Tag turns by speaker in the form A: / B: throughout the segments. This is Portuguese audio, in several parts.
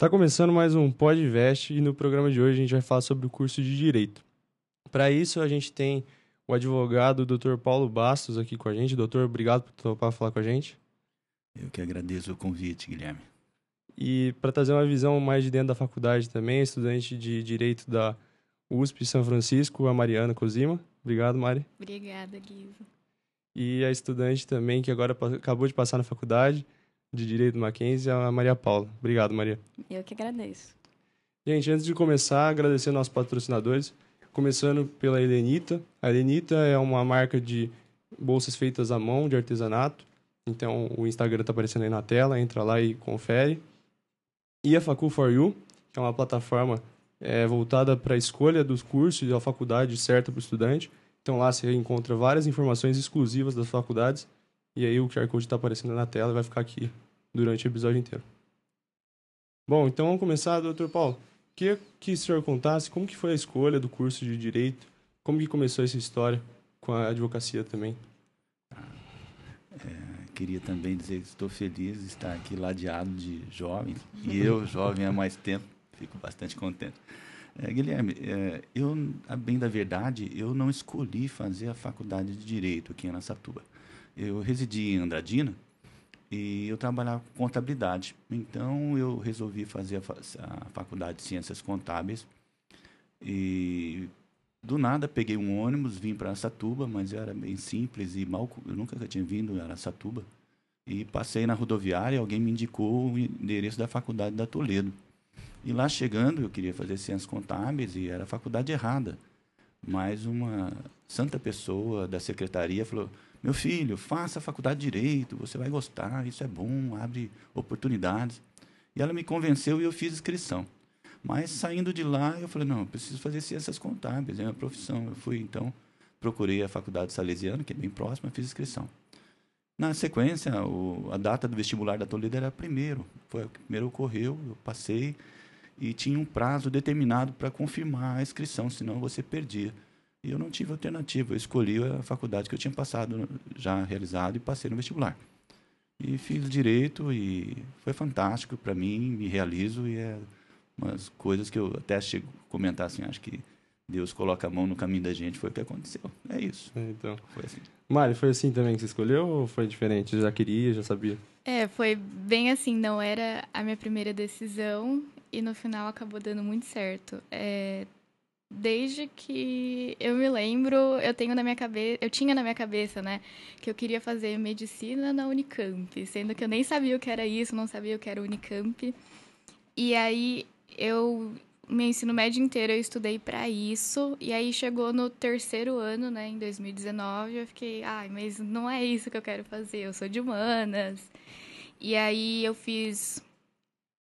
A: Tá começando mais um Podvest e no programa de hoje a gente vai falar sobre o curso de Direito. Para isso a gente tem o advogado Dr. Paulo Bastos aqui com a gente. Doutor, obrigado por topar falar com a gente.
B: Eu que agradeço o convite, Guilherme.
A: E para trazer uma visão mais de dentro da faculdade também, estudante de Direito da USP São Francisco, a Mariana Cosima. Obrigado, Mari.
C: Obrigada, Guizo.
A: E a estudante também que agora acabou de passar na faculdade, de Direito do Mackenzie, a Maria Paula. Obrigado, Maria.
C: Eu que agradeço.
A: Gente, antes de começar, agradecer nossos patrocinadores, começando pela Helenita. A Helenita é uma marca de bolsas feitas à mão, de artesanato. Então, o Instagram está aparecendo aí na tela, entra lá e confere. E a Facu for You, que é uma plataforma é, voltada para a escolha dos cursos e da faculdade certa para o estudante. Então, lá você encontra várias informações exclusivas das faculdades e aí o QR Code está aparecendo na tela e vai ficar aqui durante o episódio inteiro. Bom, então vamos começar, doutor Paulo. Queria que o senhor contasse como que foi a escolha do curso de Direito, como que começou essa história com a advocacia também.
B: É, queria também dizer que estou feliz de estar aqui ladeado de jovens, e eu, jovem há mais tempo, fico bastante contente. É, Guilherme, é, eu, a bem da verdade, eu não escolhi fazer a faculdade de Direito aqui em Araçatuba eu residi em Andradina e eu trabalhava com contabilidade. Então eu resolvi fazer a, a faculdade de Ciências Contábeis e do nada peguei um ônibus, vim para Araçatuba, mas era bem simples e mal, eu nunca tinha vindo em Araçatuba. E passei na rodoviária, alguém me indicou o endereço da faculdade da Toledo. E lá chegando, eu queria fazer ciências contábeis e era a faculdade errada. Mas uma santa pessoa da secretaria falou: meu filho, faça a faculdade de Direito, você vai gostar, isso é bom, abre oportunidades. E ela me convenceu e eu fiz inscrição. Mas saindo de lá, eu falei, não, eu preciso fazer ciências contábeis, é minha profissão. Eu fui, então, procurei a faculdade salesiana, que é bem próxima, fiz inscrição. Na sequência, o, a data do vestibular da Toledo era primeiro. Foi o que primeiro ocorreu, eu passei e tinha um prazo determinado para confirmar a inscrição, senão você perdia. E eu não tive alternativa. Eu escolhi a faculdade que eu tinha passado, já realizado, e passei no vestibular. E fiz direito e foi fantástico para mim, me realizo e é umas coisas que eu até chego a comentar assim, acho que Deus coloca a mão no caminho da gente, foi o que aconteceu. É isso.
A: É, então, foi assim. Mari, foi assim também que você escolheu ou foi diferente? Já queria, já sabia?
C: É, foi bem assim, não era a minha primeira decisão e no final acabou dando muito certo. É, desde que eu me lembro, eu tenho na minha cabeça, eu tinha na minha cabeça, né, que eu queria fazer medicina na Unicamp, sendo que eu nem sabia o que era isso, não sabia o que era Unicamp. E aí eu meu ensino médio inteiro eu estudei para isso, e aí chegou no terceiro ano, né, em 2019, eu fiquei, ai, mas não é isso que eu quero fazer, eu sou de humanas. E aí eu fiz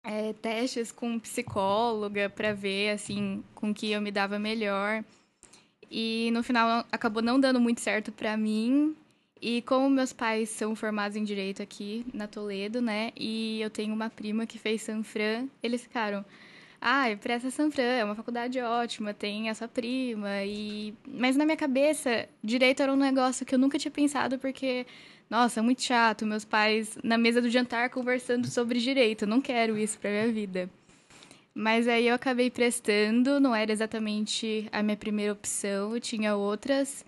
C: é, testes com psicóloga para ver assim com que eu me dava melhor. E no final acabou não dando muito certo para mim. E como meus pais são formados em direito aqui na Toledo, né? E eu tenho uma prima que fez Sanfran, eles ficaram: "Ah, presta Sanfran, é uma faculdade ótima, tem a sua prima". E mas na minha cabeça, direito era um negócio que eu nunca tinha pensado porque nossa, muito chato, meus pais na mesa do jantar conversando sobre direito. Eu não quero isso para minha vida. Mas aí eu acabei prestando, não era exatamente a minha primeira opção, eu tinha outras.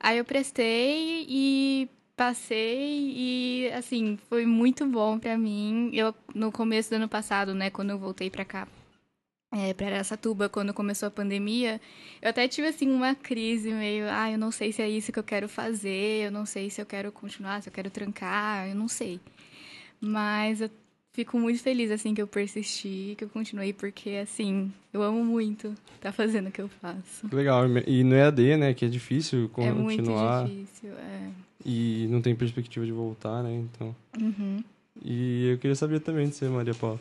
C: Aí eu prestei e passei e assim, foi muito bom para mim. Eu no começo do ano passado, né, quando eu voltei para cá, é, para Aracatuba, quando começou a pandemia, eu até tive assim uma crise meio, ah, eu não sei se é isso que eu quero fazer, eu não sei se eu quero continuar, se eu quero trancar, eu não sei. Mas eu fico muito feliz assim que eu persisti, que eu continuei porque assim, eu amo muito estar tá fazendo o que eu faço.
A: Legal. E no EAD, né, que é difícil
C: continuar. É muito difícil, é.
A: E não tem perspectiva de voltar, né? Então.
C: Uhum.
A: E eu queria saber também de você, Maria Paula.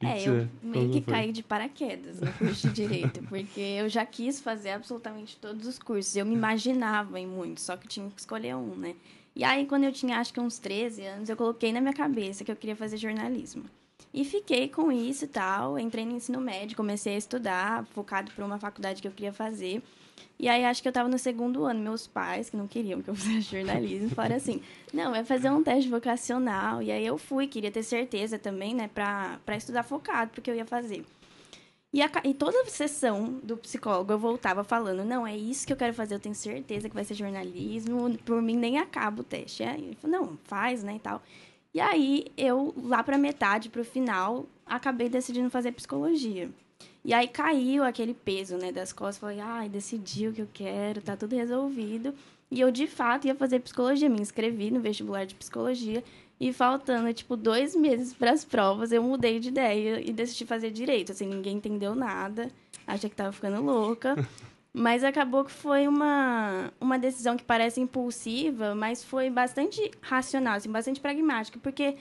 D: É, eu meio que caí de paraquedas no curso de Direito, porque eu já quis fazer absolutamente todos os cursos. Eu me imaginava em muitos, só que tinha que escolher um, né? E aí, quando eu tinha acho que uns 13 anos, eu coloquei na minha cabeça que eu queria fazer jornalismo. E fiquei com isso e tal, entrei no ensino médio, comecei a estudar, focado para uma faculdade que eu queria fazer. E aí acho que eu estava no segundo ano, meus pais, que não queriam que eu fizesse jornalismo, falaram assim: "Não, vai fazer um teste vocacional". E aí eu fui, queria ter certeza também, né, para para estudar focado, porque eu ia fazer. E, a, e toda sessão do psicólogo eu voltava falando: "Não, é isso que eu quero fazer, eu tenho certeza que vai ser jornalismo, por mim nem acaba o teste". Aí ele falou: "Não, faz, né, e tal". E aí eu lá para metade, para o final, acabei decidindo fazer psicologia. E aí caiu aquele peso, né, das costas. Falei, ai, decidi o que eu quero, tá tudo resolvido. E eu, de fato, ia fazer psicologia. Me inscrevi no vestibular de psicologia. E faltando, tipo, dois meses para as provas, eu mudei de ideia e decidi fazer direito. Assim, ninguém entendeu nada. Achei que tava ficando louca. Mas acabou que foi uma, uma decisão que parece impulsiva, mas foi bastante racional, assim, bastante pragmática. Porque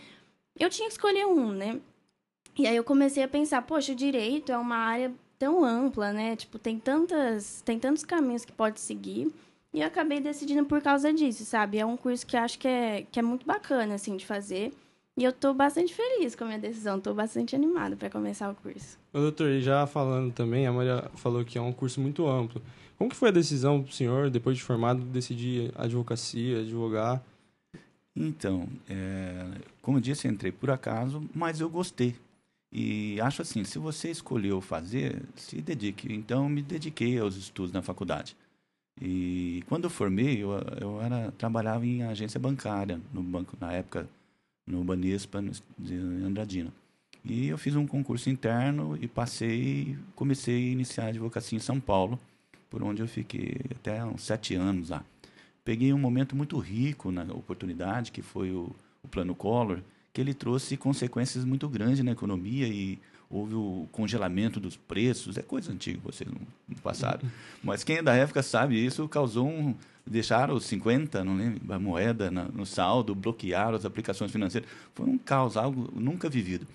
D: eu tinha que escolher um, né? E aí eu comecei a pensar, poxa, o direito é uma área tão ampla, né? Tipo, tem tantas, tem tantos caminhos que pode seguir. E eu acabei decidindo por causa disso, sabe? É um curso que acho que é, que é muito bacana, assim, de fazer. E eu tô bastante feliz com a minha decisão, tô bastante animada para começar o curso.
A: Ô, doutor, e já falando também, a Maria falou que é um curso muito amplo. Como que foi a decisão do senhor, depois de formado, decidir advocacia, advogar?
B: Então, é, como eu disse, entrei por acaso, mas eu gostei. E acho assim, se você escolheu fazer, se dedique. Então, me dediquei aos estudos na faculdade. E quando eu formei, eu, eu era, trabalhava em agência bancária, no banco, na época, no Banespa, de Andradina. E eu fiz um concurso interno e passei, comecei a iniciar a advocacia em São Paulo, por onde eu fiquei até uns sete anos lá. Peguei um momento muito rico na oportunidade, que foi o, o Plano Collor, que ele trouxe consequências muito grandes na economia e houve o congelamento dos preços. É coisa antiga, vocês não, não passaram. Mas quem é da época sabe, isso causou um. Deixaram os 50, não lembro, a moeda na, no saldo, bloquearam as aplicações financeiras. Foi um caos, algo nunca vivido.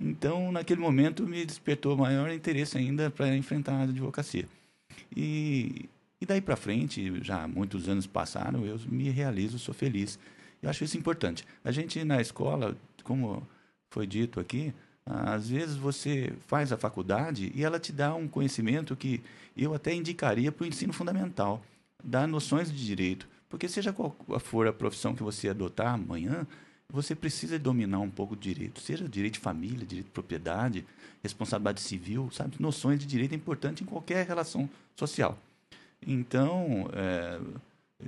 B: Então, naquele momento, me despertou maior interesse ainda para enfrentar a advocacia. E, e daí para frente, já muitos anos passaram, eu me realizo, sou feliz. Eu acho isso importante. A gente na escola como foi dito aqui, às vezes você faz a faculdade e ela te dá um conhecimento que eu até indicaria para o ensino fundamental, dá noções de direito. Porque seja qual for a profissão que você adotar amanhã, você precisa dominar um pouco de direito, seja direito de família, direito de propriedade, responsabilidade civil, sabe? Noções de direito é importante em qualquer relação social. Então, é,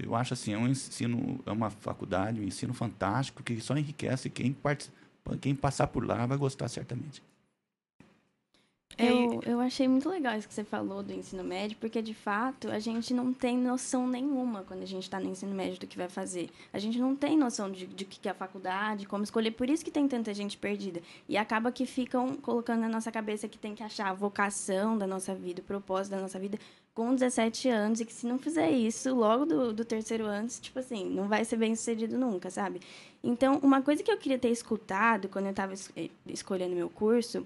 B: eu acho assim, é um ensino, é uma faculdade, um ensino fantástico que só enriquece quem, quem passar por lá vai gostar certamente.
D: Eu, eu achei muito legal isso que você falou do ensino médio, porque de fato a gente não tem noção nenhuma quando a gente está no ensino médio do que vai fazer. A gente não tem noção de, de que é a faculdade, como escolher. Por isso que tem tanta gente perdida. E acaba que ficam colocando na nossa cabeça que tem que achar a vocação da nossa vida, o propósito da nossa vida com 17 anos e que se não fizer isso logo do, do terceiro ano, tipo assim, não vai ser bem sucedido nunca, sabe? Então, uma coisa que eu queria ter escutado quando eu estava es eh, escolhendo meu curso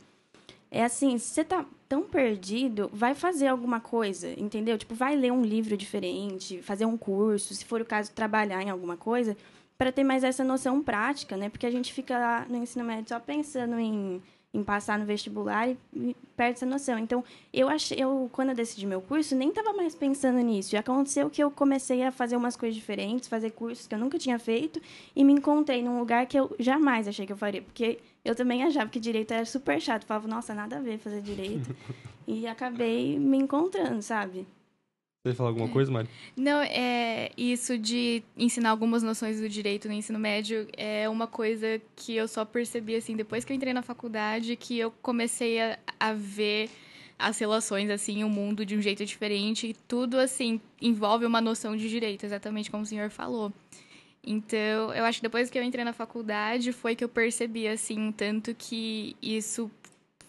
D: é assim, se você tá tão perdido, vai fazer alguma coisa, entendeu? Tipo, vai ler um livro diferente, fazer um curso, se for o caso, trabalhar em alguma coisa, para ter mais essa noção prática, né? Porque a gente fica lá no ensino médio só pensando em em passar no vestibular e perde essa noção. Então, eu achei, eu quando eu decidi meu curso, nem estava mais pensando nisso. E aconteceu que eu comecei a fazer umas coisas diferentes, fazer cursos que eu nunca tinha feito e me encontrei num lugar que eu jamais achei que eu faria, porque eu também achava que direito era super chato. Eu falava, nossa, nada a ver fazer direito. e acabei me encontrando, sabe?
A: Você falar alguma coisa, Mari?
C: Não, é isso de ensinar algumas noções do direito no ensino médio é uma coisa que eu só percebi assim depois que eu entrei na faculdade, que eu comecei a, a ver as relações assim, o mundo de um jeito diferente, e tudo assim envolve uma noção de direito, exatamente como o senhor falou. Então, eu acho que depois que eu entrei na faculdade foi que eu percebi assim tanto que isso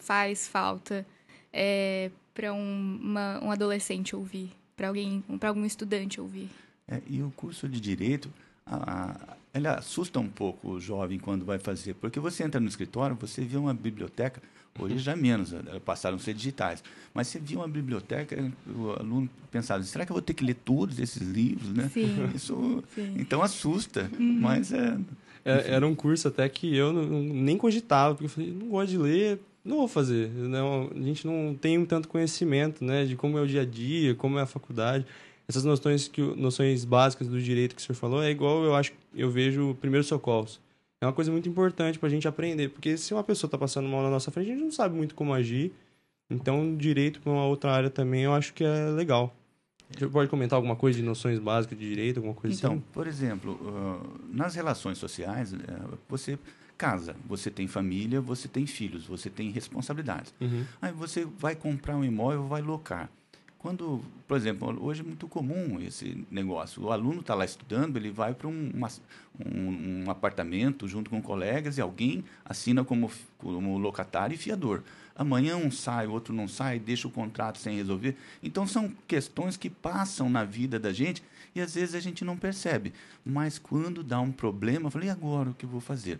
C: faz falta é, para um, um adolescente ouvir para alguém, para algum estudante ouvir.
B: É, e o curso de direito, a, a, ele assusta um pouco o jovem quando vai fazer, porque você entra no escritório, você vê uma biblioteca, hoje já menos, eh, passaram a ser digitais, mas você via uma biblioteca, o aluno pensava, será que eu vou ter que ler todos esses livros, né?
C: Sim.
B: Isso,
C: Sim.
B: então assusta, uhum. mas é,
A: é, era um curso até que eu não, nem cogitava, porque eu falei, não gosto de ler, não vou fazer. Não, a gente não tem tanto conhecimento, né, de como é o dia a dia, como é a faculdade. Essas noções que noções básicas do direito que o senhor falou é igual eu acho eu vejo primeiros socorros. É uma coisa muito importante para a gente aprender, porque se uma pessoa está passando mal na nossa frente, a gente não sabe muito como agir. Então, direito para uma outra área também eu acho que é legal. Você pode comentar alguma coisa de noções básicas de direito, alguma coisa
B: então,
A: assim?
B: Então, por exemplo, nas relações sociais, uh, você casa, você tem família, você tem filhos, você tem responsabilidades.
A: Uhum.
B: Aí você vai comprar um imóvel, vai locar. Quando, por exemplo, hoje é muito comum esse negócio. O aluno está lá estudando, ele vai para um, um, um, apartamento junto com colegas e alguém assina como, como locatário e fiador. Amanhã um sai, o outro não sai, deixa o contrato sem resolver. Então são questões que passam na vida da gente e às vezes a gente não percebe. Mas quando dá um problema, eu falei, e agora o que eu vou fazer?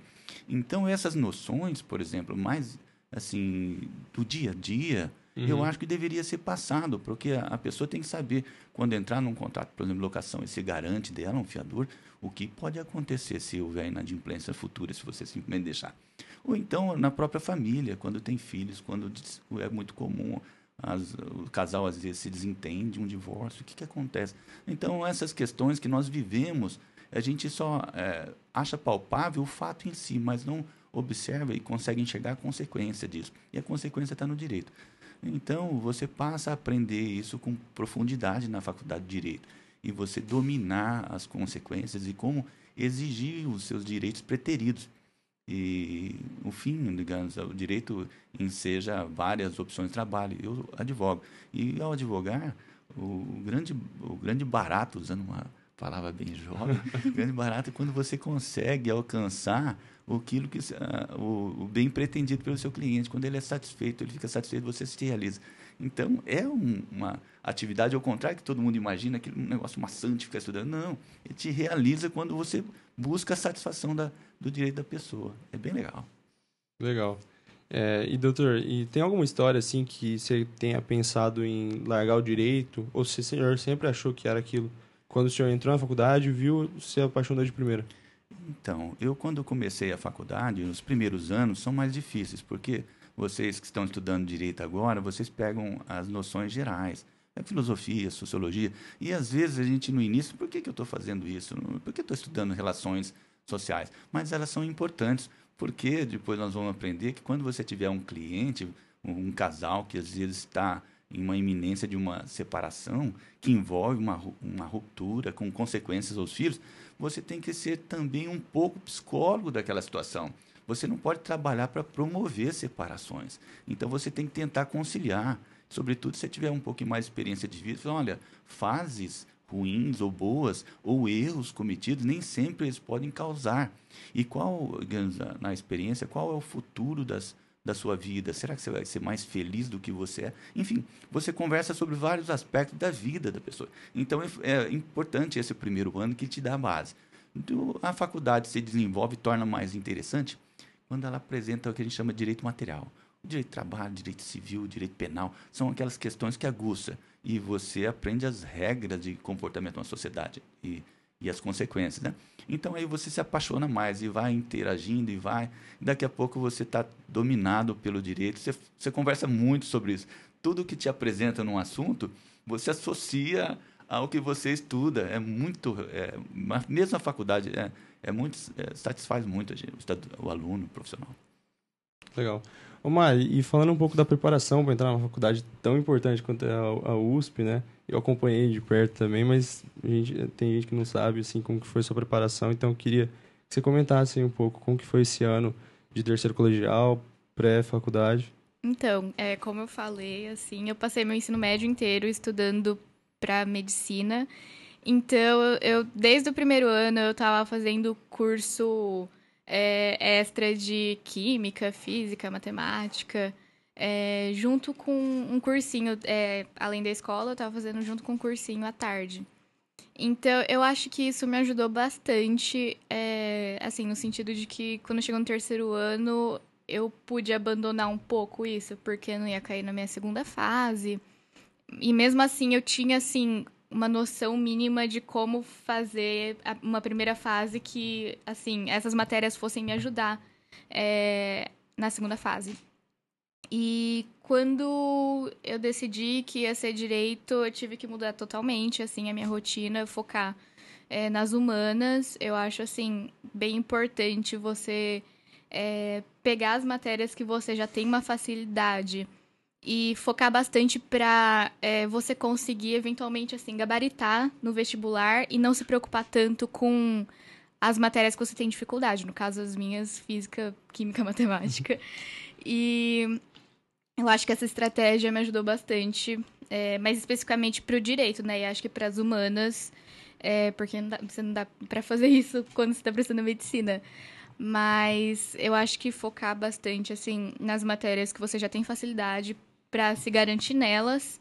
B: Então essas noções, por exemplo, mais assim do dia a dia, uhum. eu acho que deveria ser passado, porque a, a, pessoa tem que saber quando entrar num contrato, por exemplo, locação, esse garante dela, um fiador, o que pode acontecer se houver inadimplência futura, se você simplesmente deixar. Ou então na própria família, quando tem filhos, quando é muito comum as, o casal às vezes se desentende, um divórcio, o que, que acontece? Então, essas questões que nós vivemos, a gente só é, acha palpável o fato em si, mas não observa e consegue enxergar a consequência disso. E a consequência está no direito. Então, você passa a aprender isso com profundidade na faculdade de direito. E você dominar as consequências e como exigir os seus direitos preteridos. E o fim, digamos, o direito enseja várias opções de trabalho. Eu advogo. E ao advogar, o grande, o grande barato, usando uma palavra bem jovem, grande barato é quando você consegue alcançar aquilo que uh, o, o, bem pretendido pelo seu cliente. Quando ele é satisfeito, ele fica satisfeito, você se realiza. Então, é um, uma atividade ao contrário que todo mundo imagina, aquele negócio maçante ficar estudando. Não, ele te realiza quando você busca a satisfação da, do direito da pessoa. É bem legal.
A: Legal. É, e doutor, e tem alguma história assim que você tenha pensado em largar o direito? Ou se o senhor sempre achou que era aquilo? Quando o senhor entrou na faculdade, viu, se apaixonou de primeira?
B: Então, eu quando comecei a faculdade, os primeiros anos são mais difíceis, porque vocês que estão estudando direito agora, vocês pegam as noções gerais, é filosofia, sociologia, e às vezes a gente no início, por que, que eu estou fazendo isso? Por que estou estudando relações sociais? Mas elas são importantes, porque depois nós vamos aprender que quando você tiver um cliente, um casal que às vezes está em uma iminência de uma separação que envolve uma, uma ruptura com consequências aos filhos, você tem que ser também um pouco psicólogo daquela situação. Você não pode trabalhar para promover separações. Então você tem que tentar conciliar. Sobretudo se você tiver um pouquinho mais de experiência de vida, olha, fases ruins ou boas ou erros cometidos nem sempre eles podem causar. E qual, na experiência, qual é o futuro das da sua vida? Será que você vai ser mais feliz do que você é? Enfim, você conversa sobre vários aspectos da vida da pessoa. Então, é, é importante esse primeiro ano que te dá a base. A faculdade se desenvolve e torna mais interessante quando ela apresenta o que a gente chama de direito material. O direito de trabalho, direito civil, direito penal, são aquelas questões que aguça e você aprende as regras de comportamento na sociedade e, e as consequências, né? Então aí você se apaixona mais e vai interagindo e vai. E daqui a pouco você está dominado pelo direito. Você, você conversa muito sobre isso. Tudo que te apresenta num assunto, você associa ao que você estuda. É muito. É, mesmo a faculdade é, é muito, é, satisfaz muito gente, o, aluno, o profissional.
A: Legal. Ô Mari, e falando um pouco da preparação para entrar numa faculdade tão importante quanto é a, a USP, né? Eu acompanhei de perto também, mas gente, tem gente que não sabe assim como que foi sua preparação, então eu queria que você comentasse um pouco como que foi esse ano de terceiro colegial, pré-faculdade.
C: Então, é, como eu falei, assim, eu passei meu ensino médio inteiro estudando para medicina. Então, eu desde o primeiro ano eu estava fazendo curso é, extra de química, física, matemática, é, junto com um cursinho, é, além da escola, eu estava fazendo junto com um cursinho à tarde. Então, eu acho que isso me ajudou bastante, é, assim, no sentido de que quando chegou no terceiro ano, eu pude abandonar um pouco isso, porque não ia cair na minha segunda fase. E mesmo assim, eu tinha, assim, uma noção mínima de como fazer uma primeira fase que, assim, essas matérias fossem me ajudar é, na segunda fase. E quando eu decidi que ia ser direito, eu tive que mudar totalmente, assim, a minha rotina, focar é, nas humanas. Eu acho, assim, bem importante você é, pegar as matérias que você já tem uma facilidade e focar bastante para é, você conseguir eventualmente assim gabaritar no vestibular e não se preocupar tanto com as matérias que você tem dificuldade, no caso as minhas física, química, matemática. E eu acho que essa estratégia me ajudou bastante, é, mais especificamente para o direito, né? E acho que para as humanas, é, porque não dá, você não dá para fazer isso quando você está prestando medicina. Mas eu acho que focar bastante assim nas matérias que você já tem facilidade para se garantir nelas.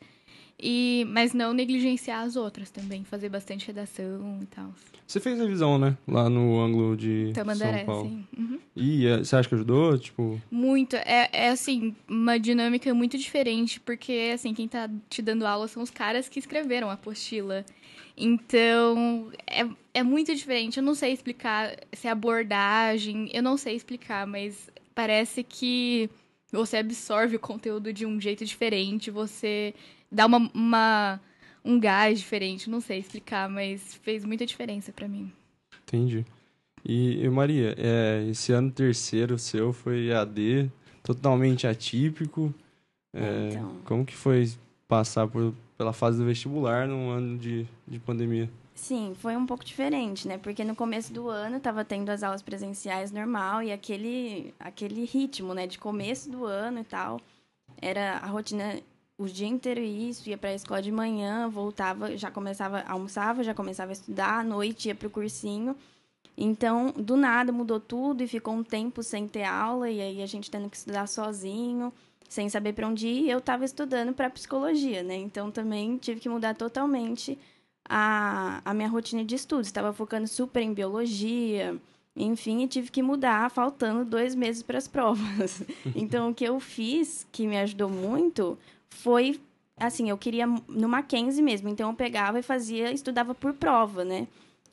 C: E, mas não negligenciar as outras também, fazer bastante redação e tal.
A: Você fez revisão, né? Lá no ângulo de Tamandaré, São Paulo. sim. Uhum. E é, você acha que ajudou? Tipo...
C: Muito. É, é, assim, uma dinâmica muito diferente, porque, assim, quem tá te dando aula são os caras que escreveram a apostila. Então, é, é muito diferente. Eu não sei explicar se é abordagem, eu não sei explicar, mas parece que você absorve o conteúdo de um jeito diferente, você dá uma, uma um gás diferente, não sei explicar, mas fez muita diferença para mim.
A: Entendi. E, e Maria, é, esse ano terceiro seu foi AD, totalmente atípico. É, então... Como que foi passar por, pela fase do vestibular num ano de, de pandemia?
D: Sim, foi um pouco diferente, né? Porque no começo do ano estava tendo as aulas presenciais normal e aquele, aquele ritmo, né? De começo do ano e tal. Era a rotina o dia inteiro isso, ia para a escola de manhã, voltava, já começava, almoçava, já começava a estudar, à noite ia para o cursinho. Então, do nada mudou tudo e ficou um tempo sem ter aula e aí a gente tendo que estudar sozinho, sem saber para onde ir. Eu estava estudando para psicologia, né? Então também tive que mudar totalmente a, a minha rotina de estudos. Estava focando super em biologia, enfim, e tive que mudar, faltando dois meses para as provas. Então, o que eu fiz, que me ajudou muito, foi assim, eu queria no Mackenzie mesmo, então eu pegava e fazia, estudava por prova, né?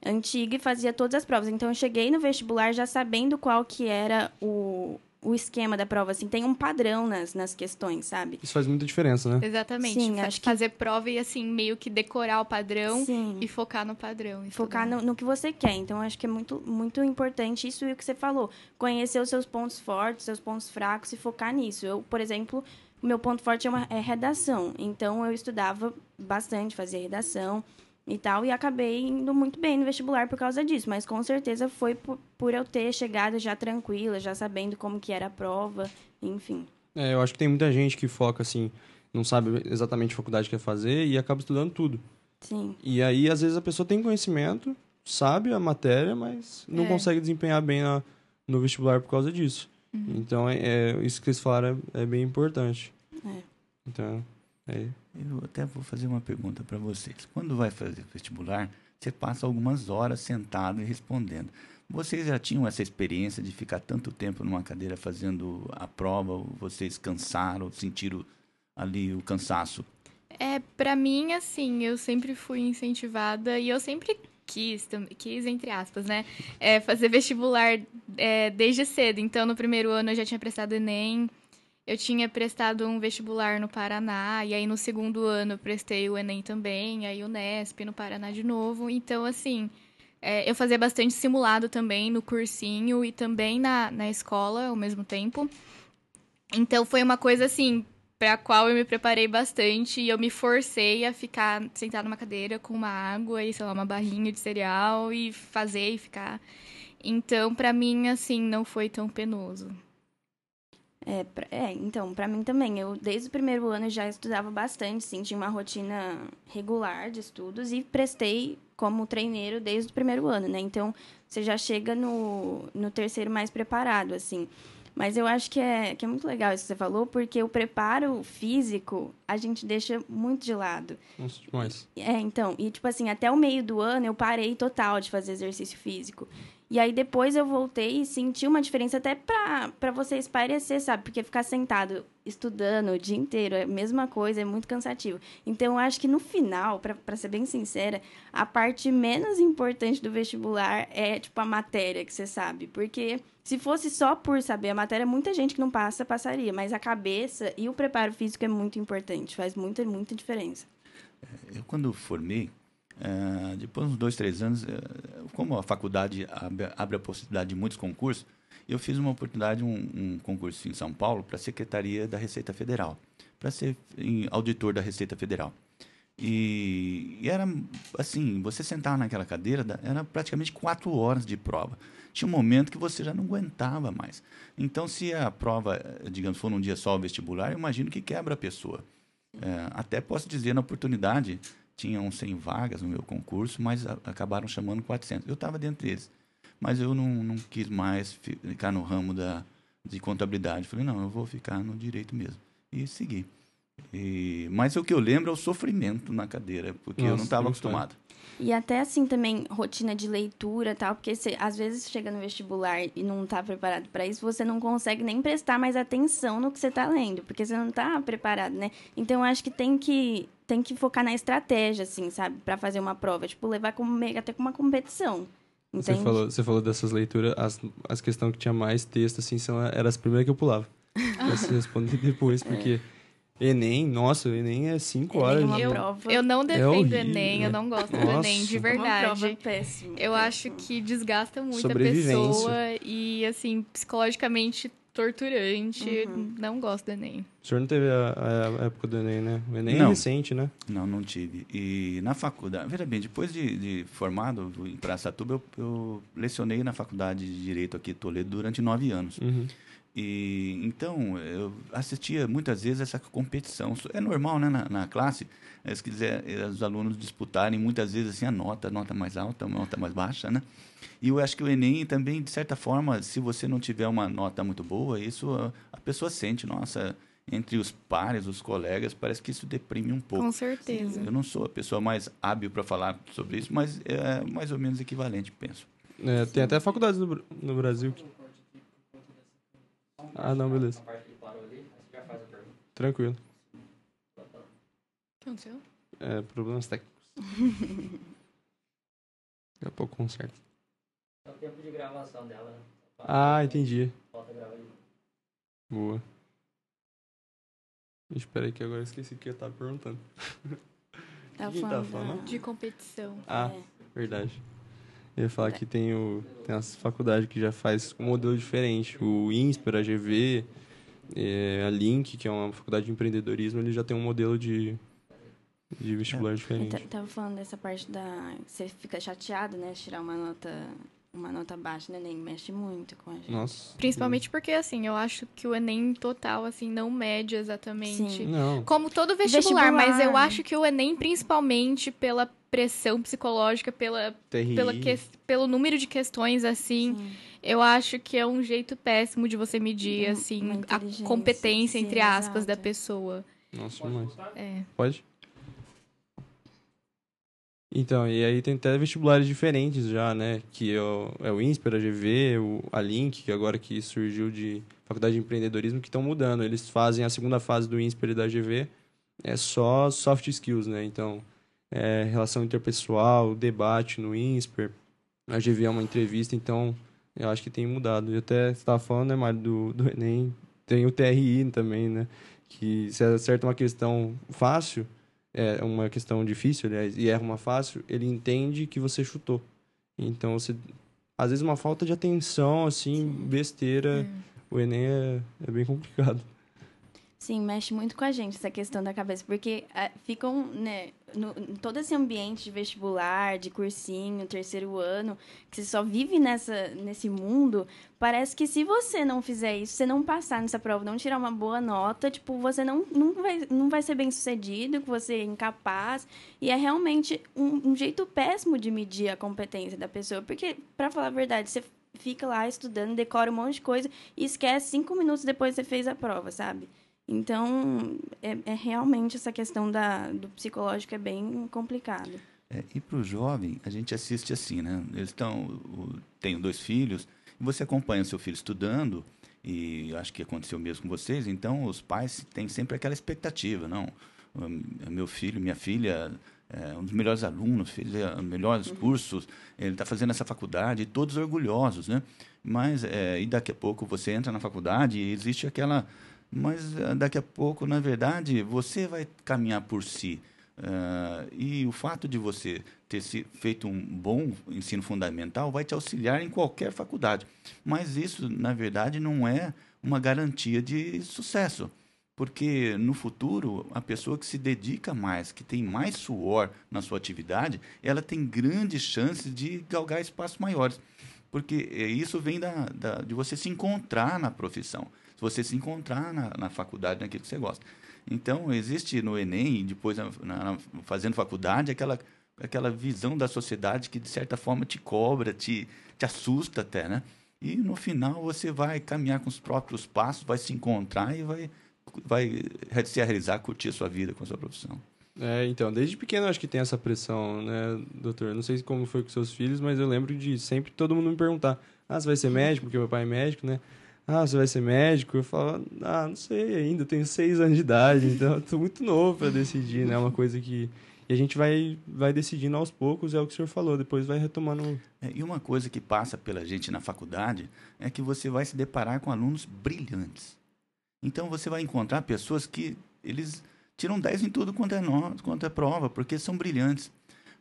D: Antiga e fazia todas as provas. Então eu cheguei no vestibular já sabendo qual que era o, o esquema da prova, assim, tem um padrão nas, nas questões, sabe?
A: Isso faz muita diferença, né?
C: Exatamente. Sim, acho fazer que... prova e, assim, meio que decorar o padrão Sim. e focar no padrão.
D: Focar no, no, que você quer. Então, acho que é muito, muito importante isso e o que você falou. Conhecer os seus pontos fortes, seus pontos fracos e focar nisso. Eu, por exemplo, o meu ponto forte é, uma, é redação. Então, eu estudava bastante, fazia redação e tal, e acabei indo muito bem no vestibular por causa disso, mas com certeza foi por, por eu ter chegado já tranquila, já sabendo como que era a prova, enfim.
A: É, eu acho que tem muita gente que foca assim, não sabe exatamente a faculdade que quer fazer e acaba estudando tudo.
D: Sim.
A: E aí, às vezes, a pessoa tem conhecimento, sabe a matéria, mas não é. consegue desempenhar bem a, no vestibular por causa disso. Uhum. Então, é, é, isso que eles falaram é, é bem importante.
D: É.
A: Então, é
B: eu até vou fazer uma pergunta para vocês. Quando vai fazer vestibular, você passa algumas horas sentado e respondendo. Vocês já tinham essa experiência de ficar tanto tempo numa cadeira fazendo a prova? Vocês cansaram, sentiram ali o cansaço?
C: É, para mim, assim, eu sempre fui incentivada e eu sempre quis, quis entre aspas, né, é, fazer vestibular é, desde cedo. Então, no primeiro ano eu já tinha prestado Enem, eu tinha prestado um vestibular no Paraná, e aí no segundo ano eu prestei o Enem também, aí o Nesp no Paraná de novo. Então, assim, é, eu fazia bastante simulado também no cursinho e também na, na escola ao mesmo tempo. Então, foi uma coisa, assim, para a qual eu me preparei bastante e eu me forcei a ficar sentada numa cadeira com uma água e, sei lá, uma barrinha de cereal e fazer e ficar. Então, para mim, assim, não foi tão penoso.
D: É, pra, é então, para mim também. Eu, desde o primeiro ano, já estudava bastante, sim, tinha uma rotina regular de estudos e prestei como treineiro desde o primeiro ano, né? Então, você já chega no, no terceiro mais preparado, assim. Mas eu acho que é, que é muito legal isso que você falou, porque o preparo físico a gente deixa muito de lado.
A: Nossa, demais.
D: É, então. E, tipo assim, até o meio do ano eu parei total de fazer exercício físico. E aí depois eu voltei e senti uma diferença até para você espairecer, sabe? Porque ficar sentado estudando o dia inteiro é a mesma coisa, é muito cansativo. Então eu acho que no final, para ser bem sincera, a parte menos importante do vestibular é tipo a matéria que você sabe. Porque se fosse só por saber a matéria, muita gente que não passa, passaria. Mas a cabeça e o preparo físico é muito importante, faz muita, muita diferença.
B: Eu, quando formei, Uh, depois de uns dois, três anos, uh, como a faculdade abre, abre, a possibilidade de muitos concursos, eu fiz uma oportunidade, um, um concurso em São Paulo para a Secretaria da Receita Federal, para ser em, auditor da Receita Federal. E, e, era assim, você sentar naquela cadeira, era praticamente quatro horas de prova. Tinha um momento que você já não aguentava mais. Então, se a prova, digamos, for num dia só o vestibular, eu imagino que quebra a pessoa. É, até posso dizer, na oportunidade, tinham 100 vagas no meu concurso, mas a, acabaram chamando 400. Eu estava dentro deles. Mas eu não, não quis mais ficar no ramo da, de contabilidade. Falei, não, eu vou ficar no direito mesmo. E segui. E, mas o que eu lembro é o sofrimento na cadeira, porque Nossa, eu não estava acostumado.
D: E até assim também, rotina de leitura tal, porque você, às vezes chega no vestibular e não está preparado para isso, você não consegue nem prestar mais atenção no que você está lendo, porque você não está preparado, né? Então, eu acho que tem que tem que focar na estratégia, assim, sabe? para fazer uma prova. Tipo, levar como meio até com uma competição.
A: Você falou, você falou dessas leituras, as, as questões que tinha mais texto, assim, são, eram as primeiras que eu pulava. Você responder depois, porque... É. Enem, nossa, o Enem é cinco horas.
C: É eu, prova. eu não é defendo é Enem, eu não gosto nossa. do Enem, de verdade. É uma prova péssima. Eu acho que desgasta muito a pessoa e, assim, psicologicamente torturante. Uhum. Não gosto do Enem.
A: O senhor não teve a, a época do Enem, né? O Enem é não. é recente, né?
B: Não, não tive. E na faculdade, veja bem, depois de, de formado em Praçatuba, eu, eu lecionei na faculdade de Direito aqui em Toledo durante nove anos. Uhum. E então eu assistia muitas vezes essa competição. É normal, né, na, na classe, eh, se quiser eh, os alunos disputarem muitas vezes assim a nota, a nota mais alta, a nota mais baixa, né? E eu acho que o Enem também, de certa forma, se você não tiver uma nota muito boa, isso a, a pessoa sente, nossa, entre os pares, os colegas, parece que isso deprime um pouco.
C: Com certeza.
B: Eu não sou a pessoa mais hábil para falar sobre isso, mas é mais ou menos equivalente, penso.
A: É, tem até faculdades no, no Brasil que ah, não, beleza. Tranquilo. O
C: que aconteceu?
A: É, problemas técnicos. Daqui a pouco conserta.
E: É o tempo de gravação dela. Né?
A: Ah, entendi. Falta gravar Boa. Espera aí que agora eu esqueci o que eu tava perguntando.
C: Tá Quem tá falando? De competição.
A: Ah, é. verdade. Eu ia falar que tem, o, tem as faculdades que já faz um modelo diferente. O INSPER, a GV, é, a Link, que é uma faculdade de empreendedorismo, ele já tem um modelo de, de vestibular é. diferente.
D: Eu tava falando dessa parte da... Você fica chateado, né? Tirar uma nota uma nota baixa no Enem mexe muito com a gente.
A: Nossa.
C: Principalmente porque, assim, eu acho que o Enem total, assim, não mede exatamente.
A: Sim. Não.
C: Como todo vestibular, vestibular, mas eu acho que o Enem, principalmente pela pressão psicológica, pela, pela que, pelo número de questões, assim, Sim. eu acho que é um jeito péssimo de você medir, assim, a competência, Sim, entre aspas, exato. da pessoa.
A: Nossa, mas...
C: É.
A: Pode? Então, e aí tem até vestibulares diferentes já, né? Que é o, é o INSPER, a GV, o, a Link, que agora que surgiu de Faculdade de Empreendedorismo, que estão mudando. Eles fazem a segunda fase do INSPER e da GV, é só soft skills, né? Então, é, relação interpessoal, debate no INSPER. A GV é uma entrevista, então eu acho que tem mudado. E até você estava falando, né, Mário, do, do Enem, tem o TRI também, né? Que se acerta uma questão fácil, é uma questão difícil, aliás, e erra uma fácil, ele entende que você chutou. Então, você, às vezes, uma falta de atenção, assim, besteira, hum. o Enem é, é bem complicado.
D: Sim, mexe muito com a gente essa questão da cabeça, porque uh, ficam, né, no, todo esse ambiente de vestibular, de cursinho, terceiro ano, que você só vive nessa, nesse mundo, parece que se você não fizer isso, você não passar nessa prova, não tirar uma boa nota, tipo, você não, não, vai, não vai ser bem sucedido, que você é incapaz, e é realmente um, um jeito péssimo de medir a competência da pessoa, porque, para falar a verdade, você fica lá estudando, decora um monte de coisa e esquece cinco minutos depois que você fez a prova, sabe? Então, é, é, realmente essa questão da, do psicológico é bem complicado.
B: É, e para o jovem, a gente assiste assim, né? Eles estão, tenho dois filhos, e você acompanha seu filho estudando, e acho que aconteceu mesmo com vocês, então os pais têm sempre aquela expectativa, não? Meu filho, minha filha, é um dos melhores alunos, fez é, melhores uhum. cursos, ele está fazendo essa faculdade, todos orgulhosos, né? Mas, é, e daqui a pouco você entra na faculdade e existe aquela... Mas é, daqui a pouco, na verdade, você vai caminhar por si. Uh, e o fato de você ter feito um bom ensino fundamental vai te auxiliar em qualquer faculdade. Mas isso, na verdade, não é uma garantia de sucesso. Porque no futuro, a pessoa que se dedica mais, que tem mais suor na sua atividade, ela tem grandes chances de galgar espaços maiores. Porque eh, isso vem da, da de você se encontrar na profissão, você se encontrar na, na faculdade, naquilo que você gosta. Então, existe no Enem, depois na, na, fazendo faculdade, aquela, aquela visão da sociedade que, de certa forma, te cobra, te, te assusta até, né? E, no final, você vai caminhar com os próprios passos, vai se encontrar e vai, vai se realizar, curtir a sua vida com a sua profissão.
A: É, então, desde pequeno acho que tem essa pressão, né, doutor? Não sei como foi com seus filhos, mas eu lembro de sempre todo mundo me perguntar: ah, você vai ser médico? Porque meu pai é médico, né? Ah, você vai ser médico? Eu falo, ah, não sei ainda, tenho seis anos de idade, então estou muito novo para decidir, né? É uma coisa que... E a gente vai, vai decidindo aos poucos, é o que o senhor falou, depois vai retomando...
B: É, e uma coisa que passa pela gente na faculdade é que você vai se deparar com alunos brilhantes. Então você vai encontrar pessoas que eles tiram 10 em tudo quanto é, no, quanto é prova, porque são brilhantes.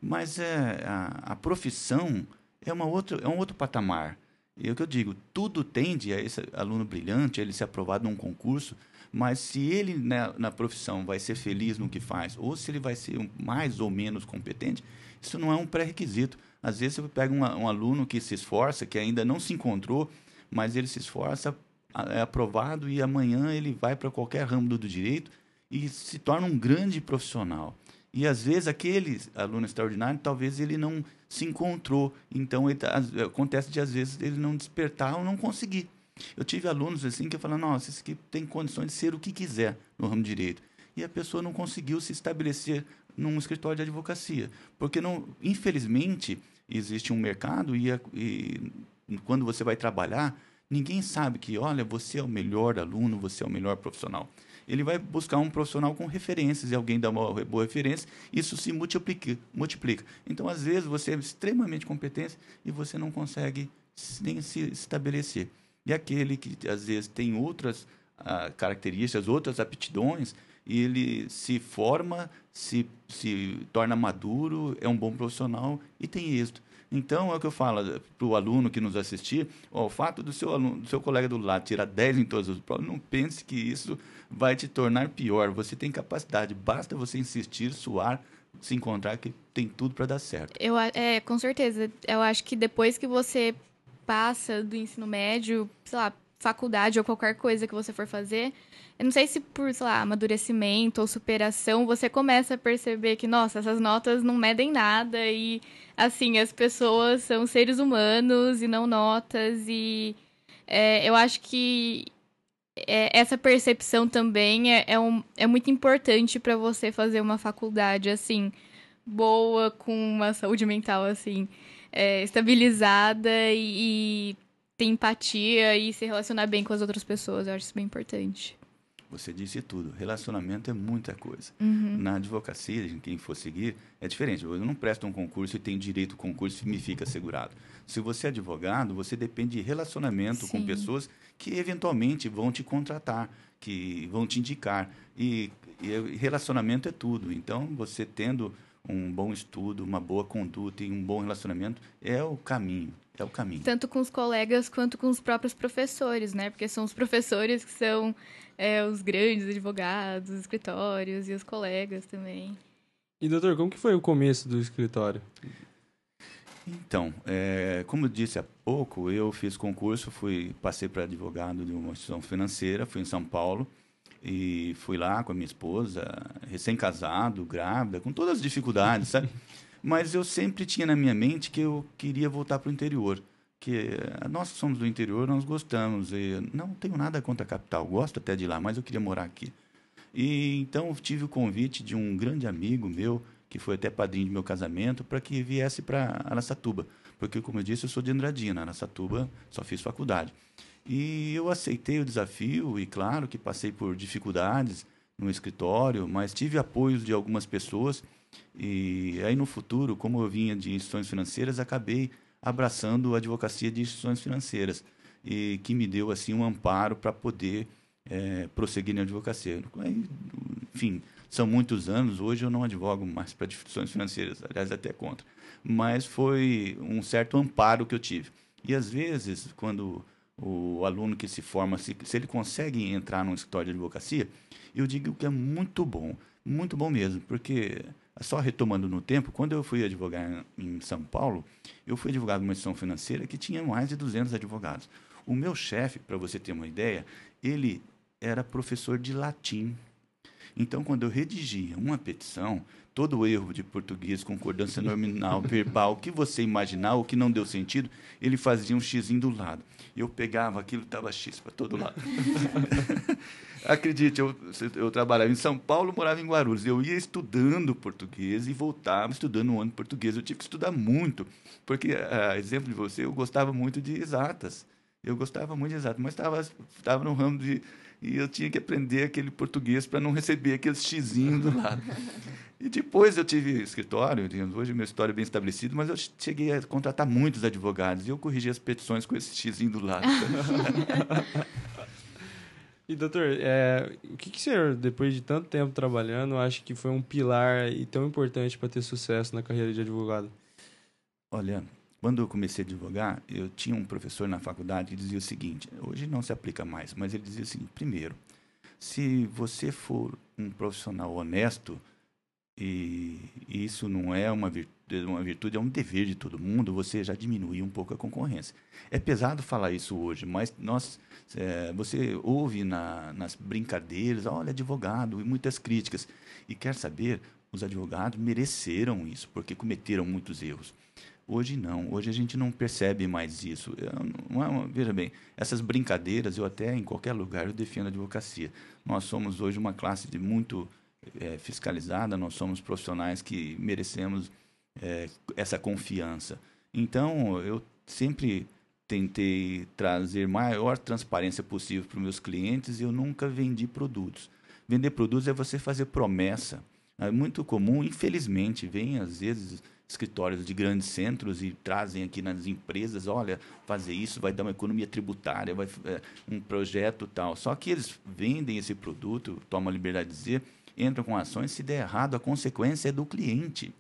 B: Mas é, a, a profissão é, uma outra, é um outro patamar. E é o que eu digo, tudo tende a esse aluno brilhante, ele ser aprovado num concurso, mas se ele na, na, profissão vai ser feliz no que faz, ou se ele vai ser mais ou menos competente, isso não é um pré-requisito. Às vezes você pega um, um, aluno que se esforça, que ainda não se encontrou, mas ele se esforça, é aprovado e amanhã ele vai para qualquer ramo do direito e se torna um grande profissional. E às vezes aquele aluno extraordinário, talvez ele não se encontrou. Então ele, tá, acontece de às vezes ele não despertar ou não conseguir. Eu tive alunos assim que falam: nossa, esse aqui tem condições de ser o que quiser no ramo de direito. E a pessoa não conseguiu se estabelecer num escritório de advocacia. Porque, não, infelizmente, existe um mercado e, e quando você vai trabalhar, ninguém sabe que, olha, você é o melhor aluno, você é o melhor profissional ele vai buscar um profissional com referências e alguém dá uma boa referência, isso se multiplica. multiplica. Então, às vezes, você é extremamente competente e você não consegue nem se estabelecer. E aquele que, às vezes, tem outras ah, características, outras aptidões, ele se forma, se, se torna maduro, é um bom profissional e tem êxito. Então, é o que eu falo para o aluno que nos assistir, ó, o fato do seu, aluno, do seu colega do lado tirar 10 em todas as provas, não pense que isso vai te tornar pior. Você tem capacidade, basta você insistir, suar, se encontrar que tem tudo para dar certo.
C: Eu, é, com certeza. Eu acho que depois que você passa do ensino médio, sei lá, faculdade ou qualquer coisa que você for fazer, eu não sei se por, sei lá, amadurecimento ou superação, você começa a perceber que, nossa, essas notas não medem nada e, assim, as pessoas são seres humanos e não notas e é, eu acho que é, essa percepção também é, é, um, é muito importante para você fazer uma faculdade, assim, boa, com uma saúde mental, assim, é, estabilizada e, e ter empatia e se relacionar bem com as outras pessoas. Eu acho isso bem importante.
B: Você disse tudo. Relacionamento é muita coisa.
C: Uhum.
B: Na advocacia, quem for seguir, é diferente. Eu não presto um concurso e tenho direito ao concurso e me fica assegurado. Se você é advogado, você depende de relacionamento Sim. com pessoas que eventualmente vão te contratar, que vão te indicar. E, e relacionamento é tudo. Então, você tendo um bom estudo, uma boa conduta e um bom relacionamento é o caminho. É o caminho.
C: Tanto com os colegas quanto com os próprios professores, né? Porque são os professores que são é, os grandes advogados, os escritórios e os colegas também.
A: E doutor, como que foi o começo do escritório?
B: Então, é, como eu disse há pouco, eu fiz concurso, fui passei para advogado de uma instituição financeira, fui em São Paulo e fui lá com a minha esposa, recém-casado, grávida, com todas as dificuldades, sabe? Mas eu sempre tinha na minha mente que eu queria voltar para o interior, que nós que somos do interior, nós gostamos. E não tenho nada contra a capital, gosto até de lá, mas eu queria morar aqui. E então tive o convite de um grande amigo meu que foi até padrinho de meu casamento, para que viesse para Aracatuba. Porque, como eu disse, eu sou de Andradina, Aracatuba só fiz faculdade. E eu aceitei o desafio e, claro, que passei por dificuldades no escritório, mas tive apoio de algumas pessoas. E aí, no futuro, como eu vinha de instituições financeiras, acabei abraçando a advocacia de instituições financeiras, e que me deu assim um amparo para poder é, prosseguir na advocacia. Enfim, são muitos anos, hoje eu não advogo mais para instituições financeiras, aliás, até contra. Mas foi um certo amparo que eu tive. E às vezes, quando o aluno que se forma, se, se ele consegue entrar num escritório de advocacia, eu digo que é muito bom, muito bom mesmo, porque só retomando no tempo, quando eu fui advogar em São Paulo, eu fui advogado numa instituição financeira que tinha mais de 200 advogados. O meu chefe, para você ter uma ideia, ele era professor de latim. Então, quando eu redigia uma petição, todo erro de português, concordância nominal, verbal, o que você imaginar, o que não deu sentido, ele fazia um xizinho do lado. Eu pegava aquilo, estava x para todo lado. Acredite, eu, eu trabalhava em São Paulo, morava em Guarulhos. Eu ia estudando português e voltava estudando um ano de português. Eu tive que estudar muito, porque, a exemplo de você, eu gostava muito de exatas. Eu gostava muito de exatas, mas estava no ramo de e eu tinha que aprender aquele português para não receber aquele xizinho do lado. E depois eu tive escritório, hoje meu escritório é bem estabelecido, mas eu cheguei a contratar muitos advogados e eu corrigi as petições com esse xizinho do lado.
A: e doutor, é, o que, que o senhor, depois de tanto tempo trabalhando, acha que foi um pilar e tão importante para ter sucesso na carreira de advogado?
B: Olha, quando eu comecei a advogar, eu tinha um professor na faculdade que dizia o seguinte: hoje não se aplica mais, mas ele dizia o seguinte: primeiro, se você for um profissional honesto, e isso não é uma virtude, uma virtude, é um dever de todo mundo, você já diminuiu um pouco a concorrência. É pesado falar isso hoje, mas nós, é, você ouve na, nas brincadeiras, olha, advogado, e muitas críticas. E quer saber, os advogados mereceram isso, porque cometeram muitos erros. Hoje não, hoje a gente não percebe mais isso. Não é veja bem, essas brincadeiras, eu até em qualquer lugar eu defendo a advocacia. Nós somos hoje uma classe de muito é, fiscalizada, nós somos profissionais que merecemos é, essa confiança. Então, eu sempre tentei trazer maior transparência possível para os meus clientes e eu nunca vendi produtos. Vender produtos é você fazer promessa. É muito comum, infelizmente, vem às vezes escritórios de grandes centros e trazem aqui nas empresas, olha, fazer isso vai dar uma economia tributária, vai é, um projeto tal. Só que eles vendem esse produto, tomam a liberdade de dizer, entram com ações, se der errado, a consequência é do cliente.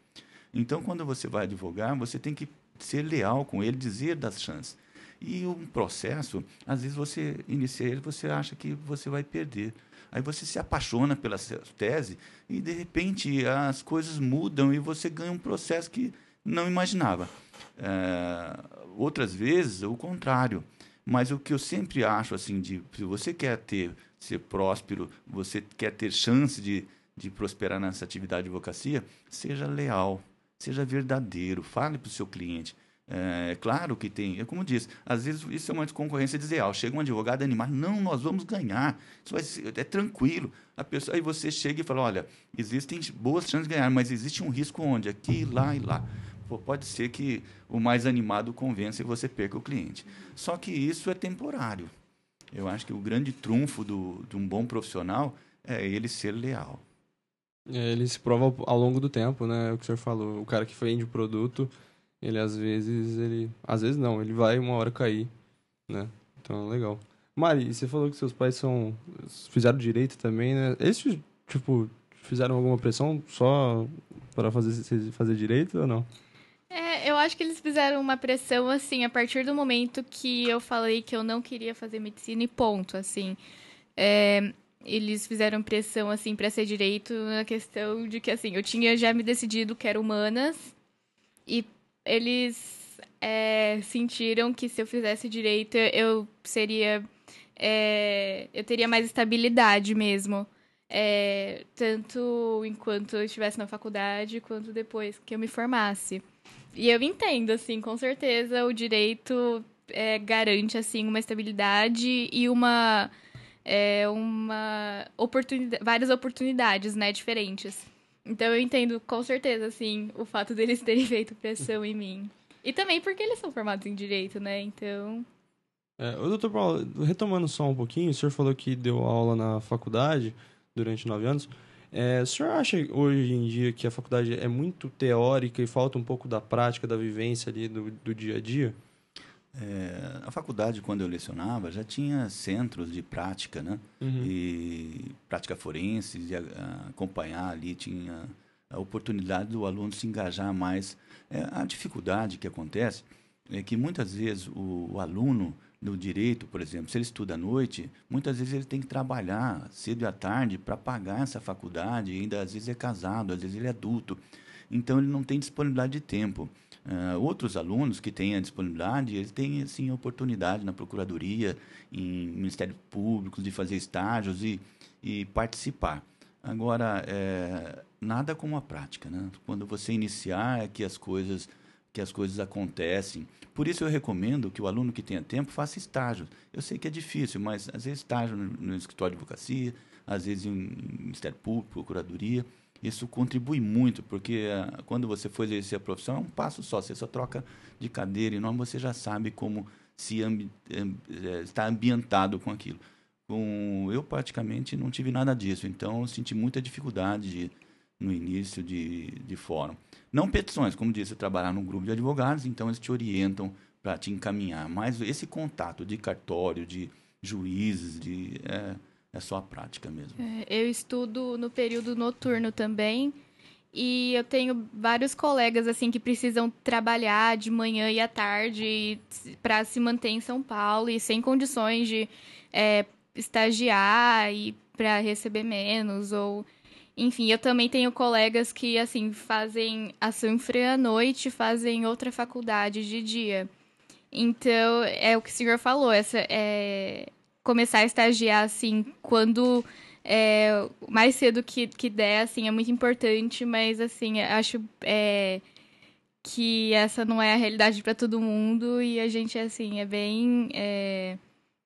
B: Então, quando você vai advogar, você tem que ser leal com ele, dizer das chances. E um processo, às vezes você inicia ele, você acha que você vai perder. Aí você se apaixona pela tese e, de repente, as coisas mudam e você ganha um processo que não imaginava. É, outras vezes, o contrário. Mas o que eu sempre acho, assim, de se você quer ter, ser próspero, você quer ter chance de, de prosperar nessa atividade de advocacia, seja leal, seja verdadeiro, fale para o seu cliente. É claro que tem, é como disse, às vezes isso é uma concorrência desleal. Chega um advogado animado, não, nós vamos ganhar, isso vai ser, é tranquilo. A pessoa, aí você chega e fala: olha, existem boas chances de ganhar, mas existe um risco onde? Aqui, lá e lá. Pô, pode ser que o mais animado convença e você perca o cliente. Só que isso é temporário. Eu acho que o grande trunfo do, de um bom profissional é ele ser leal.
A: É, ele se prova ao longo do tempo, né? É o que o senhor falou. O cara que vende o produto ele às vezes, ele. Às vezes não, ele vai uma hora cair, né? Então, legal. Mari, você falou que seus pais são. fizeram direito também, né? Eles, tipo, fizeram alguma pressão só para fazer, fazer direito ou não?
C: É, eu acho que eles fizeram uma pressão, assim, a partir do momento que eu falei que eu não queria fazer medicina e ponto, assim. É, eles fizeram pressão, assim, para ser direito na questão de que, assim, eu tinha já me decidido que era humanas e eles é, sentiram que se eu fizesse direito eu seria é, eu teria mais estabilidade mesmo. É, tanto enquanto eu estivesse na faculdade quanto depois que eu me formasse. E eu entendo assim com certeza o direito é, garante assim uma estabilidade e uma é, uma oportunidade várias oportunidades né diferentes Então eu entendo com certeza, assim, o fato deles terem feito pressão em mim. E também porque eles são formados em direito, né? Então.
A: É, o doutor Paulo, retomando só um pouquinho, o senhor falou que deu aula na faculdade durante nove anos. É, o senhor acha hoje em dia que a faculdade é muito teórica e falta um pouco da prática, da vivência ali do, do dia a dia?
B: É, a faculdade, quando eu lecionava, já tinha centros de prática, né? Uhum. E prática forense, de acompanhar ali, tinha a oportunidade do aluno se engajar mais. É, a dificuldade que acontece é que muitas vezes o, o aluno no direito, por exemplo, se ele estuda à noite, muitas vezes ele tem que trabalhar cedo e à tarde para pagar essa faculdade, e ainda às vezes é casado, às vezes ele é adulto. Então ele não tem disponibilidade de tempo. Uh, outros alunos que têm a disponibilidade, eles têm assim, oportunidade na Procuradoria, em Ministério Público, de fazer estágios e, e participar. Agora, é, nada como a prática. Né? Quando você iniciar, é que as coisas que as coisas acontecem. Por isso eu recomendo que o aluno que tenha tempo faça estágio. Eu sei que é difícil, mas às vezes estágio no, no escritório de advocacia, às vezes em Ministério Público, Procuradoria. Isso contribui muito, porque uh, quando você for exercer a profissão, é um passo só. Você só troca de cadeira e nome, você já sabe como se ambi eh, está ambientado com aquilo. Com, eu praticamente não tive nada disso, então eu senti muita dificuldade de, no início de, de fórum. Não petições, como disse, trabalhar num grupo de advogados, então eles te orientam para te encaminhar. Mas esse contato de cartório, de juízes, de, é, é só a prática mesmo.
C: É, eu estudo no período noturno também. E eu tenho vários colegas assim que precisam trabalhar de manhã e à tarde para se manter em São Paulo e sem condições de é, estagiar e para receber menos ou enfim, eu também tenho colegas que, assim, fazem a Sanfran à noite, fazem outra faculdade de dia. Então, é o que o senhor falou, essa é começar a estagiar, assim, quando é, mais cedo que, que der, assim, é muito importante, mas, assim, acho é, que essa não é a realidade para todo mundo e a gente, assim, é bem é,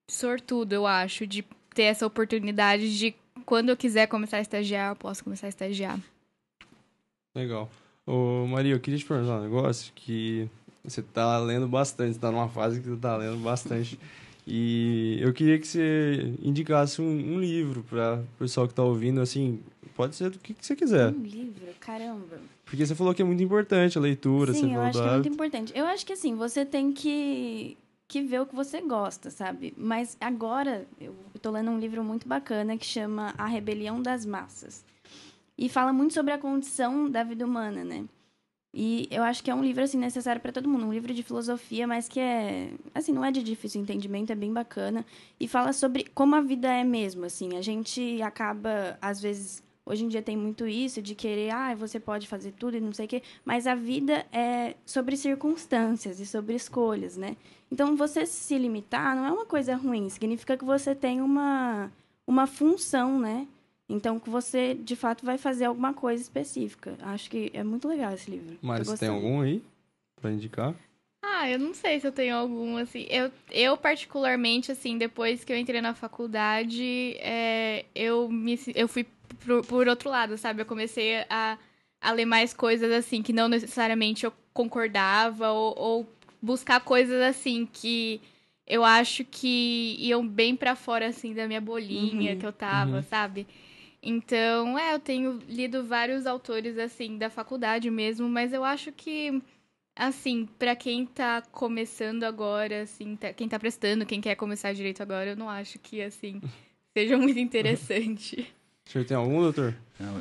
C: sortudo, eu acho, de ter essa oportunidade de quando eu quiser começar a estagiar, eu posso começar a estagiar.
A: Legal. Ô, Maria, eu queria te perguntar um negócio que você tá lendo bastante, você tá numa fase que você tá lendo bastante. E eu queria que você indicasse um, um livro para o pessoal que está ouvindo, assim, pode ser do que, que, você quiser.
D: Um livro? Caramba.
A: Porque você falou que é muito importante a leitura.
D: Sim,
A: eu
D: acho que é muito importante. Eu acho que, assim, você tem que que vê o que você gosta, sabe? Mas agora eu estou lendo um livro muito bacana que chama A Rebelião das Massas. E fala muito sobre a condição da vida humana, né? E eu acho que é um livro assim necessário para todo mundo, um livro de filosofia, mas que é assim, não é de difícil entendimento, é bem bacana e fala sobre como a vida é mesmo, assim. A gente acaba às vezes Hoje em dia tem muito isso de querer, ah, você pode fazer tudo e não sei o quê, mas a vida é sobre circunstâncias e sobre escolhas, né? Então, você se limitar não é uma coisa ruim, significa que você tem uma, uma função, né? Então, que você, de fato, vai fazer alguma coisa específica. Acho que é muito legal esse livro.
A: Mas tem algum aí para indicar?
C: Ah, eu não sei se eu tenho algum, assim. Eu, eu particularmente, assim, depois que eu entrei na faculdade, é, eu, me, eu fui por, por outro lado, sabe? Eu comecei a, a ler mais coisas assim que não necessariamente eu concordava ou, ou buscar coisas assim que eu acho que iam bem para fora assim da minha bolinha uhum, que eu tava, uhum. sabe? Então, é, eu tenho lido vários autores assim da faculdade mesmo, mas eu acho que assim, para quem tá começando agora, assim, tá, quem tá prestando, quem quer começar direito agora, eu não acho que assim seja muito interessante.
A: O senhor tem algum, doutor?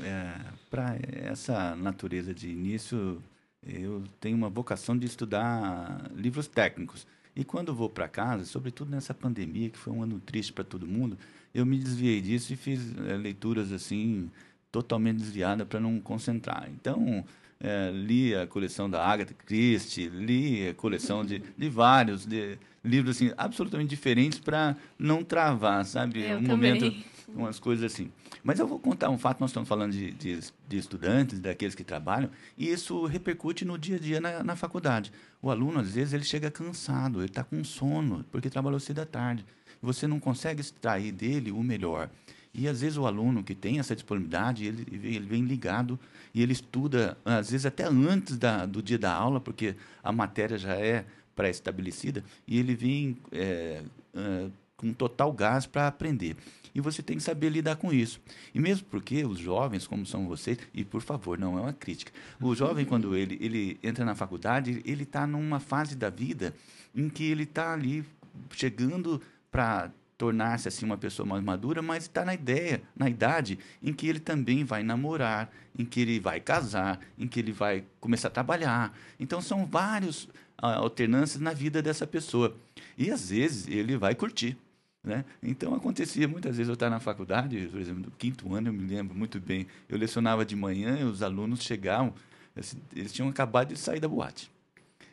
B: É, Para essa natureza de início, eu tenho uma vocação de estudar livros técnicos. E quando vou para casa, sobretudo nessa pandemia, que foi um ano triste para todo mundo, eu me desviei disso e fiz é, leituras assim totalmente desviadas para não concentrar. Então, é, li a coleção da Agatha Christie, li a coleção de, de vários de livros assim absolutamente diferentes para não travar, sabe?
C: Eu um também. momento
B: umas coisas assim. Mas eu vou contar um fato, nós estamos falando de, de, de, estudantes, daqueles que trabalham, e isso repercute no dia a dia na, na faculdade. O aluno, às vezes, ele chega cansado, ele está com sono, porque trabalhou cedo à tarde. Você não consegue extrair dele o melhor. E às vezes o aluno que tem essa disponibilidade, ele, ele vem ligado e ele estuda, às vezes até antes da, do dia da aula, porque a matéria já é pré-estabelecida, e ele vem é, é, com total gás para aprender. E você tem que saber lidar com isso. E mesmo porque os jovens, como são vocês, e por favor, não é uma crítica, o jovem, quando ele, ele entra na faculdade, ele está numa fase da vida em que ele está ali chegando para tornar-se assim uma pessoa mais madura, mas está na ideia, na idade em que ele também vai namorar, em que ele vai casar, em que ele vai começar a trabalhar. Então são vários uh, alternâncias na vida dessa pessoa. E às vezes ele vai curtir. Né? Então acontecia muitas vezes eu estar na faculdade, por exemplo, no quinto ano, eu me lembro muito bem. Eu lecionava de manhã e os alunos chegavam, assim, eles tinham acabado de sair da boate.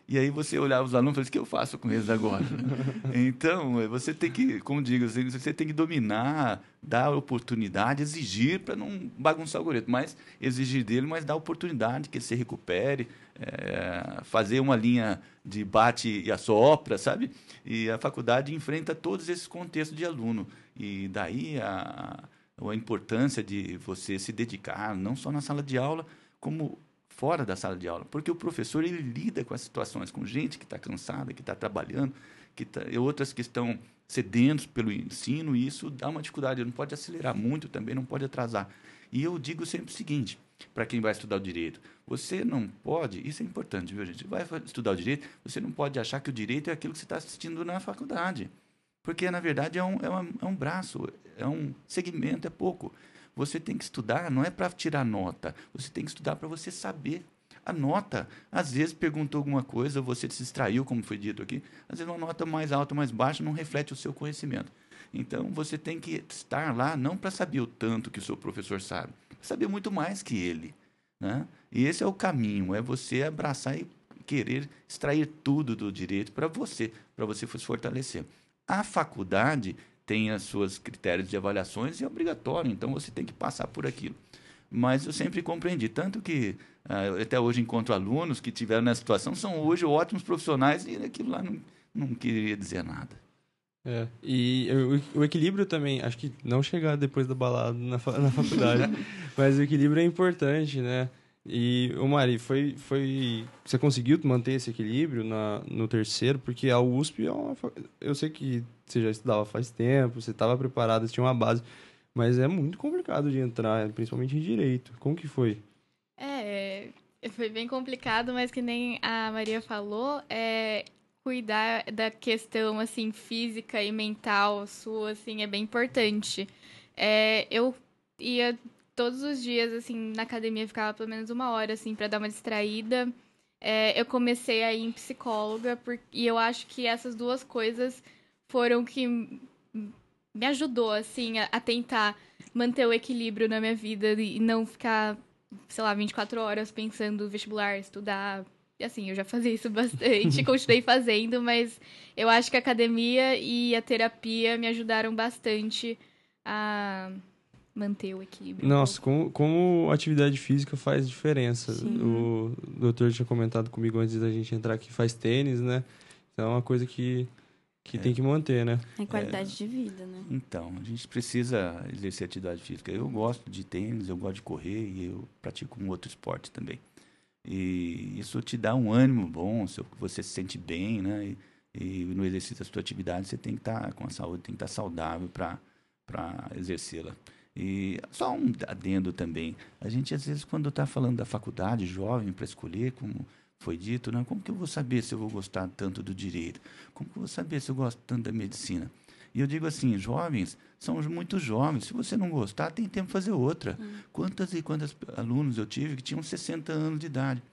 B: E aí você olhava os alunos e falava, o que eu faço com eles agora? então, você tem que, como digo, você tem que dominar, dar oportunidade, exigir para não bagunçar o goleiro, mas exigir dele, mas dar oportunidade que ele se recupere, é, fazer uma linha de bate e assopra, sabe? E a faculdade enfrenta todos esses contextos de aluno. E daí a, a importância de você se dedicar, não só na sala de aula, como fora da sala de aula, porque o professor ele lida com as situações, com gente que está cansada, que está trabalhando, que tá, outras que estão sedentos pelo ensino, e isso dá uma dificuldade. Não pode acelerar muito também, não pode atrasar. E eu digo sempre o seguinte, para quem vai estudar o direito, você não pode, isso é importante, viu, gente? Vai estudar o direito, você não pode achar que o direito é aquilo que você está assistindo na faculdade. Porque, na verdade, é um, é, uma, é um braço, é um segmento, é pouco. Você tem que estudar, não é para tirar nota, você tem que estudar para você saber. A nota, às vezes perguntou alguma coisa, você se distraiu, como foi dito aqui, às vezes uma nota mais alta mais baixa não reflete o seu conhecimento. Então, você tem que estar lá não para saber o tanto que o seu professor sabe, saber muito mais que ele. Né? E esse é o caminho, é você abraçar e querer extrair tudo do direito para você, para você se fortalecer. A faculdade tem os seus critérios de avaliações e é obrigatório, então você tem que passar por aquilo. Mas eu sempre compreendi, tanto que uh, até hoje encontro alunos que tiveram nessa situação, são hoje ótimos profissionais e aquilo lá não, não queria dizer nada.
A: É, e o, o, equilíbrio também, acho que não chegar depois da balada na, na faculdade, mas o equilíbrio é importante, né? E, o Mari, foi, foi. Você conseguiu manter esse equilíbrio na, no terceiro? Porque a USP é uma. Eu sei que você já estudava faz tempo, você estava preparado, você tinha uma base, mas é muito complicado de entrar, principalmente em direito. Como que foi?
C: É, foi bem complicado, mas que nem a Maria falou, é cuidar da questão assim física e mental sua assim é bem importante. É, eu ia todos os dias, assim, na academia, ficava pelo menos uma hora, assim, para dar uma distraída. É, eu comecei a ir em psicóloga, por, e eu acho que essas duas coisas foram que me ajudou, assim, a, a tentar manter o equilíbrio na minha vida e não ficar, sei lá, 24 horas pensando vestibular, estudar. Assim, eu já fazia isso bastante, continuei fazendo, mas eu acho que a academia e a terapia me ajudaram bastante a manter o equilíbrio.
A: Nossa, como, como atividade física faz diferença. Sim. O doutor tinha comentado comigo antes da gente entrar que faz tênis, né? Então é uma coisa que, que é. tem que manter, né?
D: É qualidade é. de vida, né?
B: Então, a gente precisa exercer atividade física. Eu gosto de tênis, eu gosto de correr e eu pratico um outro esporte também. E isso te dá um ânimo bom, você se sente bem, né? E, e no exercício da sua atividade você tem que estar com a saúde, tem que estar saudável para exercê-la. E só um adendo também. A gente, às vezes, quando está falando da faculdade, jovem, para escolher, como foi dito, né? como que eu vou saber se eu vou gostar tanto do direito? Como que eu vou saber se eu gosto tanto da medicina? E eu digo assim, jovens, são muito jovens. Se você não gostar, tem tempo para fazer outra. Hum. Quantas e quantas alunos eu tive que tinham 60 anos de idade?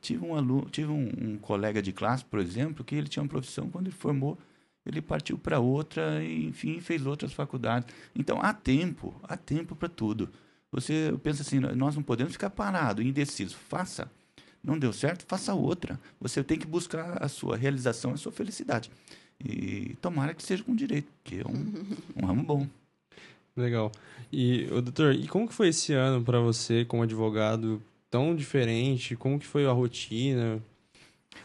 B: Tive um aluno, tive um, um colega de classe, por exemplo, que ele tinha uma profissão quando ele formou, ele partiu para outra e, enfim, fez outras faculdades. Então, há tempo, há tempo para tudo. Você pensa assim, nós não podemos ficar parado, indeciso. Faça. Não deu certo, faça outra. Você tem que buscar a sua realização, a sua felicidade. E tomara que seja com direito, que é um, um ramo bom.
A: Legal. E, doutor, e como que foi esse ano para você como advogado tão diferente? Como que foi a rotina?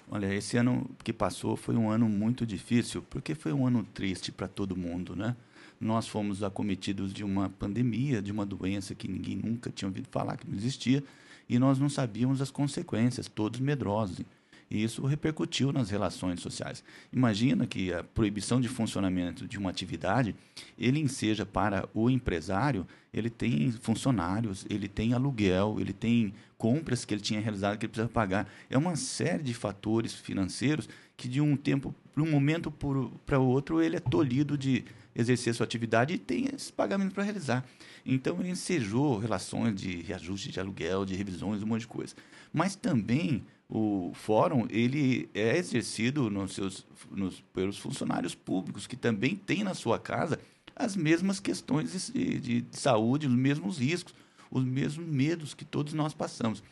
B: Olha, esse ano que passou foi um ano muito difícil, porque foi um ano triste para todo mundo, né? nós fomos acometidos de uma pandemia, de uma doença que ninguém nunca tinha ouvido falar que não existia, e nós não sabíamos as consequências, todos medrosos. E isso repercutiu nas relações sociais. Imagina que a proibição de funcionamento de uma atividade, ele enseja para o empresário, ele tem funcionários, ele tem aluguel, ele tem compras que ele tinha realizado que ele precisa pagar. É uma série de fatores financeiros que de um tempo, de um momento para o outro, ele é tolhido de exercer sua atividade e tem esse pagamento para realizar. Então, ele ensejou relações de reajuste de aluguel, de revisões, um monte de coisa. Mas também o fórum ele é exercido nos seus, nos, pelos funcionários públicos que também têm na sua casa as mesmas questões de, de, de saúde, os mesmos riscos, os mesmos medos que todos nós passamos.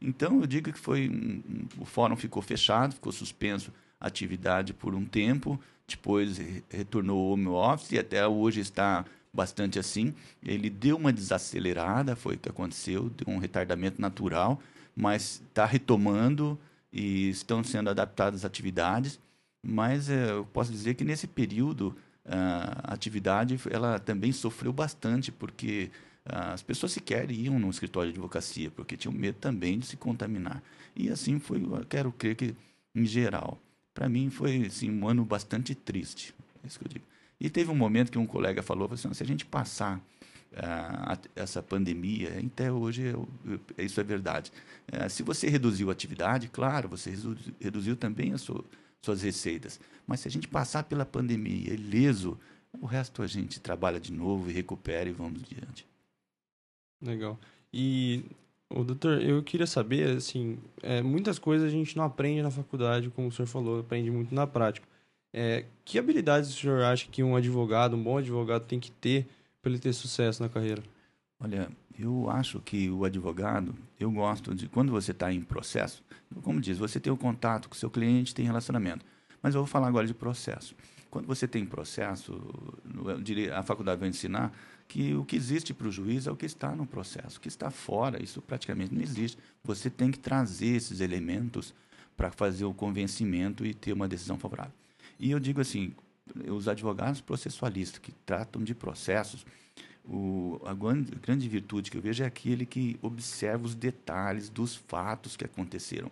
B: Então eu digo que foi um, um, o fórum ficou fechado, ficou suspenso a atividade por um tempo, depois retornou ao home office e até hoje está bastante assim. Ele deu uma desacelerada, foi o que aconteceu, deu um retardamento natural mas está retomando e estão sendo adaptadas as atividades. Mas é, eu posso dizer que nesse período a atividade ela também sofreu bastante porque as pessoas sequer iam no escritório de advocacia porque tinham medo também de se contaminar e assim foi eu quero crer que em geral para mim foi assim, um ano bastante triste é isso que eu digo e teve um momento que um colega falou assim, se a gente passar uh, essa pandemia, até hoje eu, eu, isso é verdade. Uh, se você reduziu a atividade, claro, você reduziu, também as sua, suas receitas. Mas se a gente passar pela pandemia ileso, o resto a gente trabalha de novo e recupera e vamos diante.
A: Legal. E, o doutor, eu queria saber, assim, é, muitas coisas a gente não aprende na faculdade, como o senhor falou, aprende muito na prática. É, que habilidades o senhor acha que um advogado, um bom advogado tem que ter para ele ter sucesso na carreira?
B: Olha, eu acho que o advogado, eu gosto de quando você está em processo, como diz, você tem o contato com o seu cliente, tem relacionamento. Mas eu vou falar agora de processo. Quando você tem processo, a faculdade vai ensinar que o que existe para o juiz é o que está no processo. O que está fora, isso praticamente não existe. Você tem que trazer esses elementos para fazer o convencimento e ter uma decisão favorável. E eu digo assim, os advogados processualistas que tratam de processos, o, a grande, virtude que eu vejo é aquele que observa os detalhes dos fatos que aconteceram.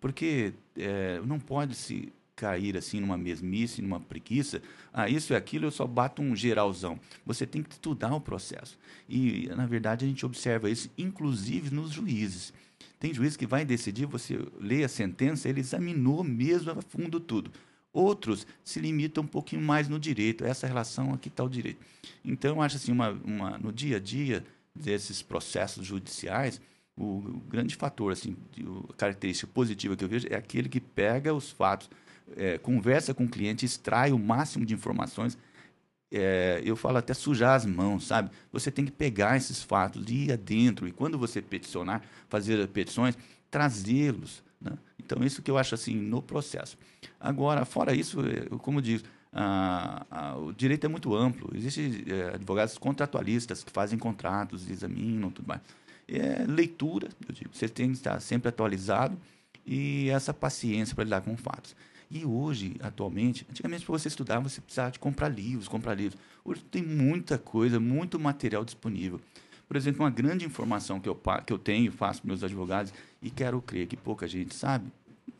B: Porque é, não pode se cair assim numa mesmice, numa preguiça, ah, isso e aquilo, eu só bato um geralzão. Você tem que estudar o processo. E, na verdade, a gente observa isso, inclusive nos juízes. Tem juiz que vai decidir, você lê a sentença, ele examinou mesmo a fundo tudo. Outros se limitam um pouquinho mais no direito, essa relação aqui está o direito. Então, eu acho assim, uma, uma, no dia a dia desses processos judiciais, o, o grande fator, assim, a característica positiva que eu vejo é aquele que pega os fatos, é, conversa com o cliente, extrai o máximo de informações. É, eu falo até sujar as mãos, sabe? Você tem que pegar esses fatos, ir adentro, e quando você peticionar, fazer petições, trazê-los né? Então, isso que eu acho assim no processo. Agora, fora isso, eu, como diz, o direito é muito amplo. Existem é, advogados contratualistas que fazem contratos, examinam tudo mais. É leitura, eu digo, você tem que estar sempre atualizado e essa paciência para lidar com fatos. E hoje, atualmente, antigamente para você estudar, você precisava de comprar livros, comprar livros. Hoje tem muita coisa, muito material disponível. Por exemplo, uma grande informação que eu, que eu tenho, faço para meus advogados, e quero crer que pouca gente sabe,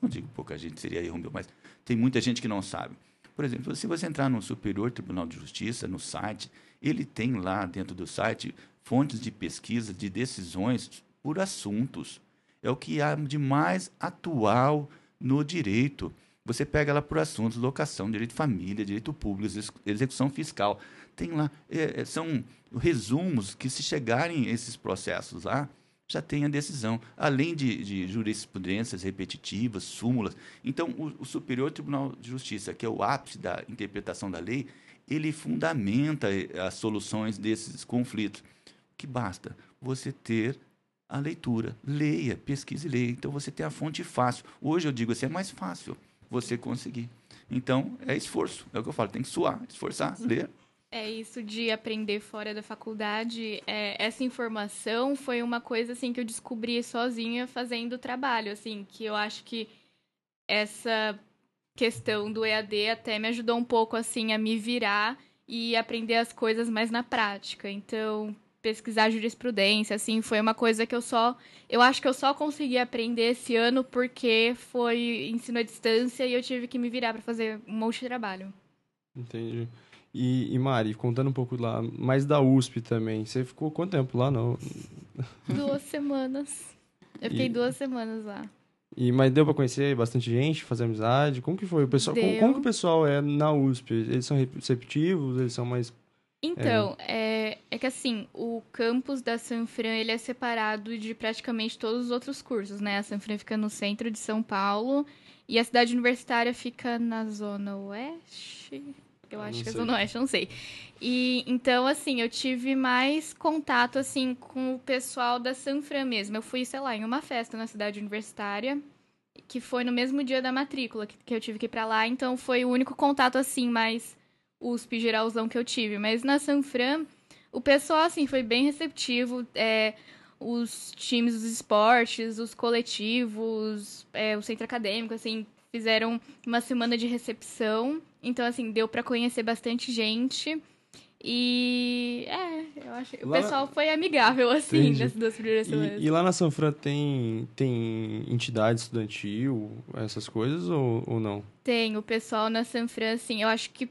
B: não digo pouca gente, seria erro meu, mas tem muita gente que não sabe. Por exemplo, se você entrar no Superior Tribunal de Justiça, no site, ele tem lá dentro do site fontes de pesquisa de decisões por assuntos. É o que há de mais atual no direito. Você pega lá por assuntos, locação, direito de família, direito público, execução fiscal. Tem lá, é, é, são resumos que se chegarem esses processos lá, já tem a decisão, além de, de jurisprudências repetitivas, súmulas. Então, o, o, Superior Tribunal de Justiça, que é o ápice da interpretação da lei, ele fundamenta eh, as soluções desses conflitos. Que basta você ter a leitura, leia, pesquise e leia. Então, você tem a fonte fácil. Hoje eu digo assim, é mais fácil você conseguir. Então, é esforço, é o que eu falo, tem que suar, esforçar, ler.
C: É isso de aprender fora da faculdade. É, essa informação foi uma coisa assim que eu descobri sozinha fazendo o trabalho, assim, que eu acho que essa questão do EAD até me ajudou um pouco assim a me virar e aprender as coisas mais na prática. Então, pesquisar jurisprudência, assim, foi uma coisa que eu só. Eu acho que eu só consegui aprender esse ano porque foi ensino à distância e eu tive que me virar para fazer um monte de trabalho.
A: Entendi. E, e, Mari, contando um pouco lá, mais da USP também. Você ficou quanto tempo lá? Não?
C: Duas semanas. Eu fiquei e... duas semanas lá.
A: E, mas deu para conhecer bastante gente, fazer amizade? Como que foi? O pessoal, como, como, que o pessoal é na USP? Eles são receptivos? Eles são mais...
C: Então, é... é, é que assim, o campus da Sanfran, ele é separado de praticamente todos os outros cursos, né? A Sanfran fica no centro de São Paulo e a cidade universitária fica na zona oeste... Eu acho que é Zona Oeste, não sei. E então, assim, eu tive mais contato, assim, com o pessoal da Sanfran mesmo. Eu fui, sei lá, em uma festa na cidade universitária, que foi no mesmo dia da matrícula que, que eu tive que ir pra lá. Então, foi o único contato, assim, mais USP geralzão que eu tive. Mas na Sanfran, o pessoal, assim, foi bem receptivo. É, os times dos esportes, os coletivos, é, o centro acadêmico, assim, fizeram uma semana de recepção. Então, assim, deu para conhecer bastante gente. E é, eu acho. O pessoal foi amigável, assim, Entendi. nessas duas primeiras semanas.
A: E, e, lá na Sanfran tem, tem entidade estudantil, essas coisas, ou, ou não?
C: Tem, o pessoal na Sanfran, assim, eu acho que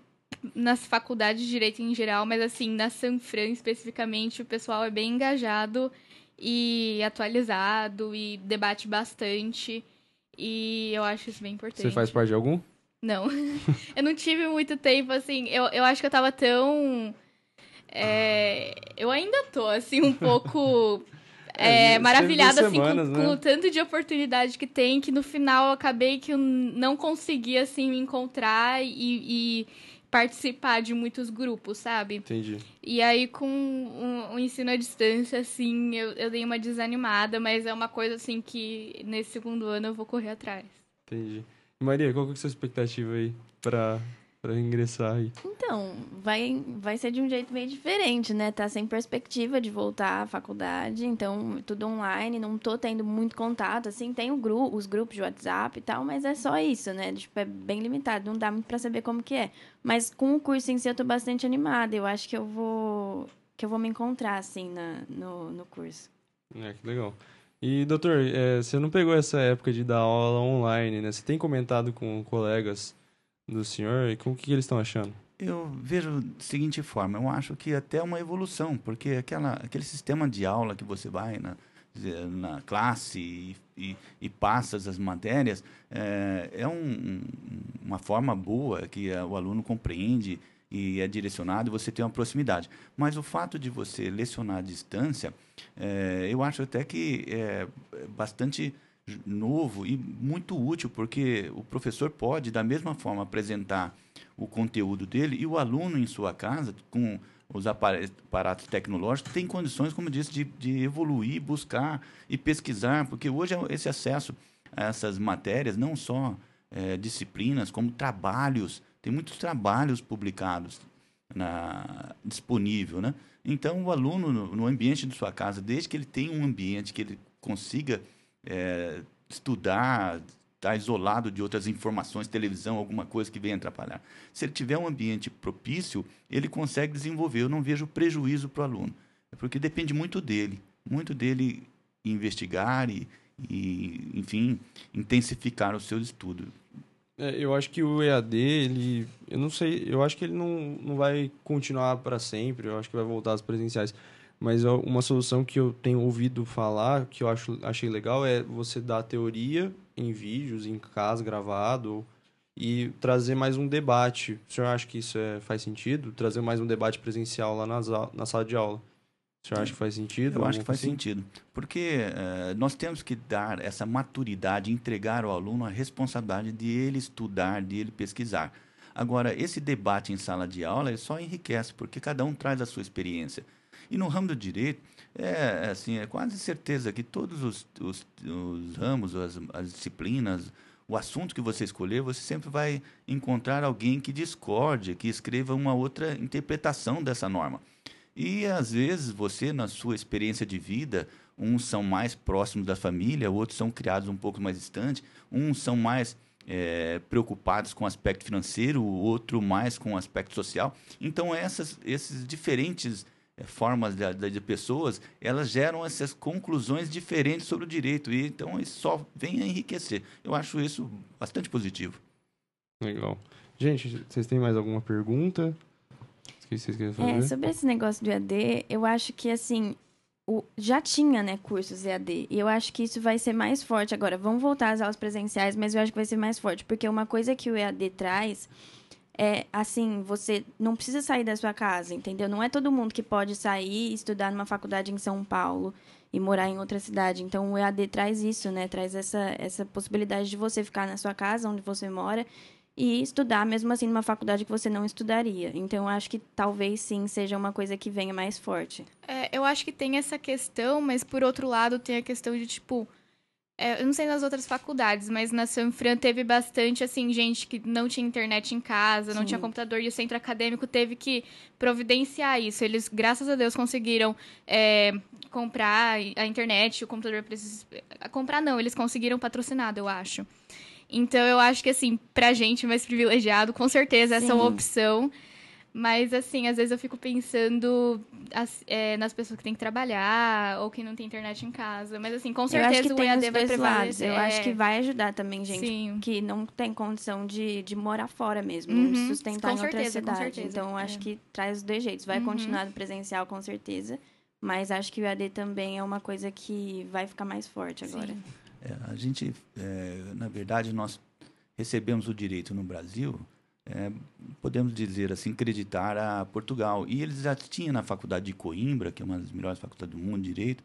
C: nas faculdades de direito em geral, mas assim, na Sanfran especificamente, o pessoal é bem engajado e atualizado e debate bastante. E eu acho isso bem importante.
A: Você faz parte de algum?
C: Não. eu não tive muito tempo, assim. Eu, eu acho que eu tava tão. É, eu ainda tô, assim, um pouco. É, é, maravilhada assim, semanas, com, né? com, o tanto de oportunidade que tem, que no final eu acabei que eu não consegui assim me encontrar e, e participar de muitos grupos, sabe?
A: Entendi.
C: E aí, com o, um, um ensino à distância, assim, eu, eu dei uma desanimada, mas é uma coisa, assim, que nesse segundo ano eu vou correr atrás.
A: Entendi. Maria, qual que é a sua expectativa aí para para ingressar aí?
D: Então, vai, vai ser de um jeito meio diferente, né? Tá sem perspectiva de voltar à faculdade, então tudo online, não tô tendo muito contato, assim, tem o gru os grupos de WhatsApp e tal, mas é só isso, né? Tipo, é bem limitado, não dá muito para saber como que é. Mas com o curso em si eu tô bastante animada, eu acho que eu vou que eu vou me encontrar assim na, no, no curso.
A: É, que legal. E, doutor, é, você não pegou essa época de dar aula online, né? Você tem comentado com colegas do senhor e com o que eles estão achando?
B: Eu vejo da seguinte forma, eu acho que até uma evolução, porque aquela, aquele sistema de aula que você vai na, na classe e, e, e passa as matérias é, é um, uma forma boa que o aluno compreende e é direcionado e você tem uma proximidade. Mas o fato de você lecionar à distância, é, eu acho até que é bastante novo e muito útil, porque o professor pode, da mesma forma, apresentar o conteúdo dele e o aluno em sua casa, com os aparatos tecnológicos, tem condições, como disse, de, de evoluir, buscar e pesquisar, porque hoje é esse acesso a essas matérias, não só é, disciplinas, como trabalhos, tem muitos trabalhos publicados na, disponível, né? Então, o aluno, no, no ambiente de sua casa, desde que ele tenha um ambiente que ele consiga é, estudar, estar tá isolado de outras informações, televisão, alguma coisa que venha atrapalhar. Se ele tiver um ambiente propício, ele consegue desenvolver. Eu não vejo prejuízo para o aluno, é porque depende muito dele, muito dele investigar e, e enfim, intensificar o seu estudo.
A: É, eu acho que o EAD, ele, eu não sei, eu acho que ele não, não vai continuar para sempre. Eu acho que vai voltar às presenciais. Mas uma solução que eu tenho ouvido falar, que eu acho, achei legal, é você dar a teoria em vídeos, em casa, gravado, e trazer mais um debate. O senhor acha que isso é, faz sentido? Trazer mais um debate presencial lá nas, na sala de aula? O senhor acha que faz sentido?
B: Eu acho que faz assim? sentido. Porque uh, nós temos que dar essa maturidade, entregar ao aluno a responsabilidade de ele estudar, de ele pesquisar. Agora, esse debate em sala de aula ele só enriquece, porque cada um traz a sua experiência. E no ramo do direito, é, assim, é quase certeza que todos os, os, os ramos, as, as disciplinas, o assunto que você escolher, você sempre vai encontrar alguém que discorde, que escreva uma outra interpretação dessa norma. E às vezes você, na sua experiência de vida, uns são mais próximos da família, outros são criados um pouco mais distantes, uns são mais é, preocupados com o aspecto financeiro, o outro mais com o aspecto social. Então, essas, esses diferentes é, formas de, de, pessoas, elas geram essas conclusões diferentes sobre o direito. E então isso só vem a enriquecer. Eu acho isso bastante positivo.
A: Legal. Gente, vocês têm mais alguma pergunta?
D: que vocês querem fazer? É, sobre esse negócio do EAD, eu acho que assim, o, já tinha, né, cursos EAD. E eu acho que isso vai ser mais forte agora. Vamos voltar às aulas presenciais, mas eu acho que vai ser mais forte. Porque uma coisa que o EAD traz é, assim, você não precisa sair da sua casa, entendeu? Não é todo mundo que pode sair e estudar numa faculdade em São Paulo e morar em outra cidade. Então, o EAD traz isso, né? Traz essa, essa possibilidade de você ficar na sua casa, onde você mora, e estudar mesmo assim numa faculdade que você não estudaria. Então, acho que talvez sim seja uma coisa que venha mais forte.
C: É, eu acho que tem essa questão, mas por outro lado tem a questão de tipo. É, eu não sei nas outras faculdades, mas na Sanfran teve bastante, assim, gente que não tinha internet em casa, Sim. não tinha computador, e o centro acadêmico teve que providenciar isso. Eles, graças a Deus, conseguiram é, comprar a internet, o computador para Comprar não, eles conseguiram patrocinado, eu acho. Então eu acho que assim, pra gente mais privilegiado, com certeza essa Sim. é uma opção. Mas, assim, às vezes eu fico pensando é, nas pessoas que têm que trabalhar ou que não tem internet em casa. Mas, assim, com certeza o EAD vai prevalecer.
D: Eu acho que vai ajudar também, gente, Sim. que não tem condição de, de morar fora mesmo, uhum. de sustentar com em certeza, outra cidade. Então, eu acho é. que traz os dois jeitos. Vai uhum. continuar no presencial, com certeza. Mas acho que o EAD também é uma coisa que vai ficar mais forte agora.
B: É, a gente, é, na verdade, nós recebemos o direito no Brasil, é, podemos dizer assim, acreditar a Portugal. E eles já tinham na faculdade de Coimbra, que é uma das melhores faculdades do mundo de direito,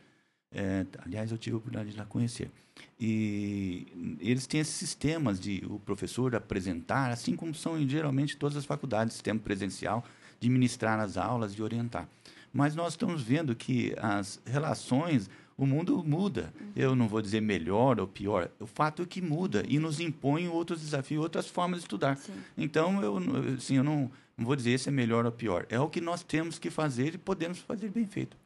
B: é, aliás, eu tive a oportunidade de lá conhecer. E eles têm esses sistemas de o professor apresentar, assim como são geralmente todas as faculdades, sistema presencial, de ministrar as aulas, de orientar. Mas nós estamos vendo que as relações o mundo muda. Eu não vou dizer melhor ou pior. O fato é que muda e nos impõe outros desafios, outras formas de estudar. Sim. Então, eu, assim, eu não, não vou dizer se é melhor ou pior. É o que nós temos que fazer e podemos fazer bem feito.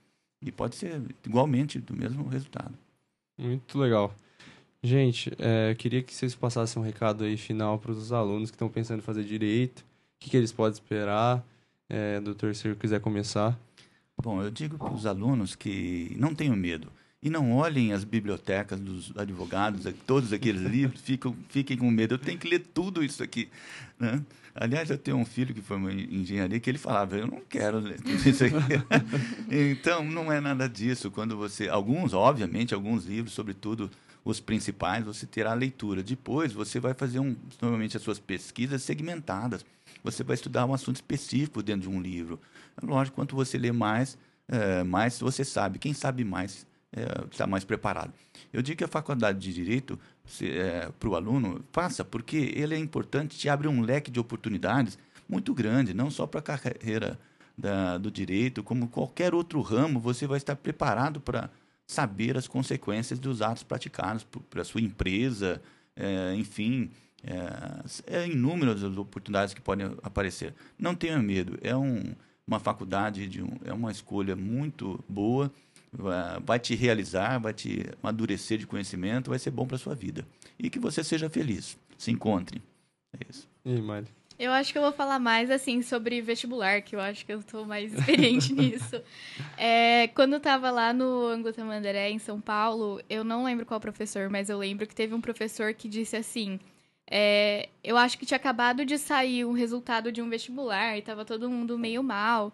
B: E pode ser igualmente do mesmo resultado.
A: Muito legal. Gente, é, queria que vocês passassem um recado aí final para os alunos que estão pensando em fazer direito. O que, que eles podem esperar? É, doutor, se quiser começar.
B: Bom, eu digo para os alunos que não tenham medo. E não olhem as bibliotecas dos advogados, todos aqueles livros, ficam, fiquem com medo. Eu tenho que ler tudo isso aqui. Né? Aliás, eu tenho um filho que formou em engenharia que ele falava, eu não quero ler tudo isso aqui. então, não é nada disso. Quando você... Alguns, obviamente, alguns livros, sobretudo os principais, você terá a leitura. Depois, você vai fazer, um, normalmente, as suas pesquisas segmentadas. Você vai estudar um assunto específico dentro de um livro. Lógico, quanto você lê mais, é, mais você sabe. Quem sabe mais é, está mais preparado. Eu digo que a faculdade de Direito, é, para o aluno, faça, porque ele é importante, te abre um leque de oportunidades muito grande, não só para a carreira da, do direito, como qualquer outro ramo, você vai estar preparado para saber as consequências dos atos praticados para sua empresa, é, enfim, é, é inúmeras as oportunidades que podem aparecer. Não tenha medo, é um, uma faculdade, de um, é uma escolha muito boa vai te realizar, vai te amadurecer de conhecimento, vai ser bom para sua vida. E que você seja feliz. Se encontre. É isso.
A: E Mari?
C: Eu acho que eu vou falar mais, assim, sobre vestibular, que eu acho que eu estou mais experiente nisso. É, quando eu estava lá no Anglo Tamandaré, em São Paulo, eu não lembro qual professor, mas eu lembro que teve um professor que disse assim... É, eu acho que tinha acabado de sair o resultado de um vestibular e estava todo mundo meio mal.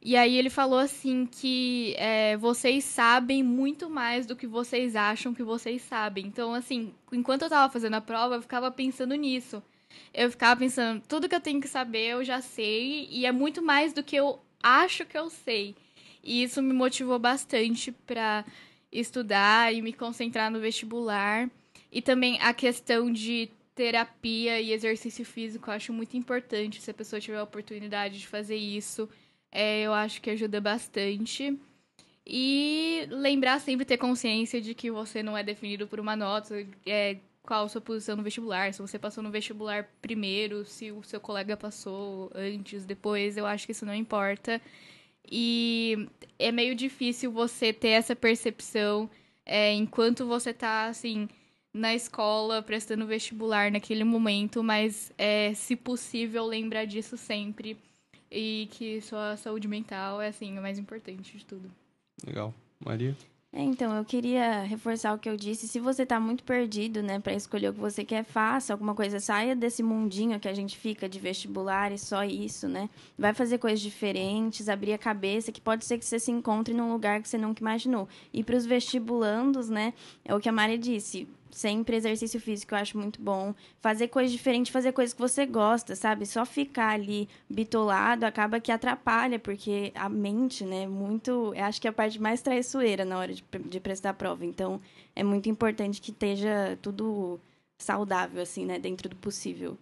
C: E aí ele falou assim que é, vocês sabem muito mais do que vocês acham que vocês sabem. Então, assim, enquanto eu tava fazendo a prova, eu ficava pensando nisso. Eu ficava pensando, tudo que eu tenho que saber eu já sei, e é muito mais do que eu acho que eu sei. E isso me motivou bastante para estudar e me concentrar no vestibular. E também a questão de terapia e exercício físico, eu acho muito importante se a pessoa tiver a oportunidade de fazer isso é, eu acho que ajuda bastante. E lembrar sempre ter consciência de que você não é definido por uma nota, é, qual a sua posição no vestibular, se você passou no vestibular primeiro, se o seu colega passou antes, depois, eu acho que isso não importa. E é meio difícil você ter essa percepção é, enquanto você tá, assim, na escola, prestando vestibular naquele momento, mas é, se possível, lembrar disso sempre. E que sua saúde mental é, assim, o mais importante de tudo.
A: Legal. Maria?
D: É, então, eu queria reforçar o que eu disse. Se você está muito perdido, né, para escolher o que você quer, faça alguma coisa. Saia desse mundinho que a gente fica de vestibular e só isso, né? Vai fazer coisas diferentes, abrir a cabeça, que pode ser que você se encontre num lugar que você nunca imaginou. E para os vestibulandos, né, é o que a Maria disse sempre exercício físico, eu acho muito bom. Fazer coisas diferentes, fazer coisas que você gosta, sabe? Só ficar ali bitolado acaba que atrapalha, porque a mente, né, muito. Eu acho que é a parte mais traiçoeira na hora de, de prestar prova. Então, é muito importante que esteja tudo saudável, assim, né, dentro do possível.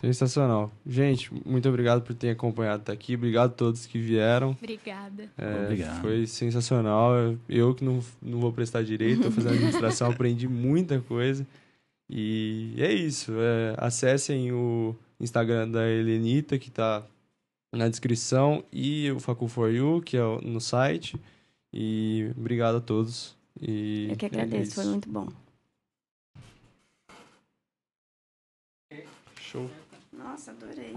A: Sensacional. Gente, muito obrigado por ter acompanhado até aqui. Obrigado a todos que vieram.
C: Obrigada.
A: É, Obrigado. Foi sensacional. Eu que não, não vou prestar direito, estou fazendo administração, aprendi muita coisa. E é isso. É, acessem o Instagram da Helenita, que está na descrição, e o Facu For You, que é no site. E obrigado a todos. E
D: Eu que agradeço, é foi muito bom.
A: Show.
D: Nossa, adorei.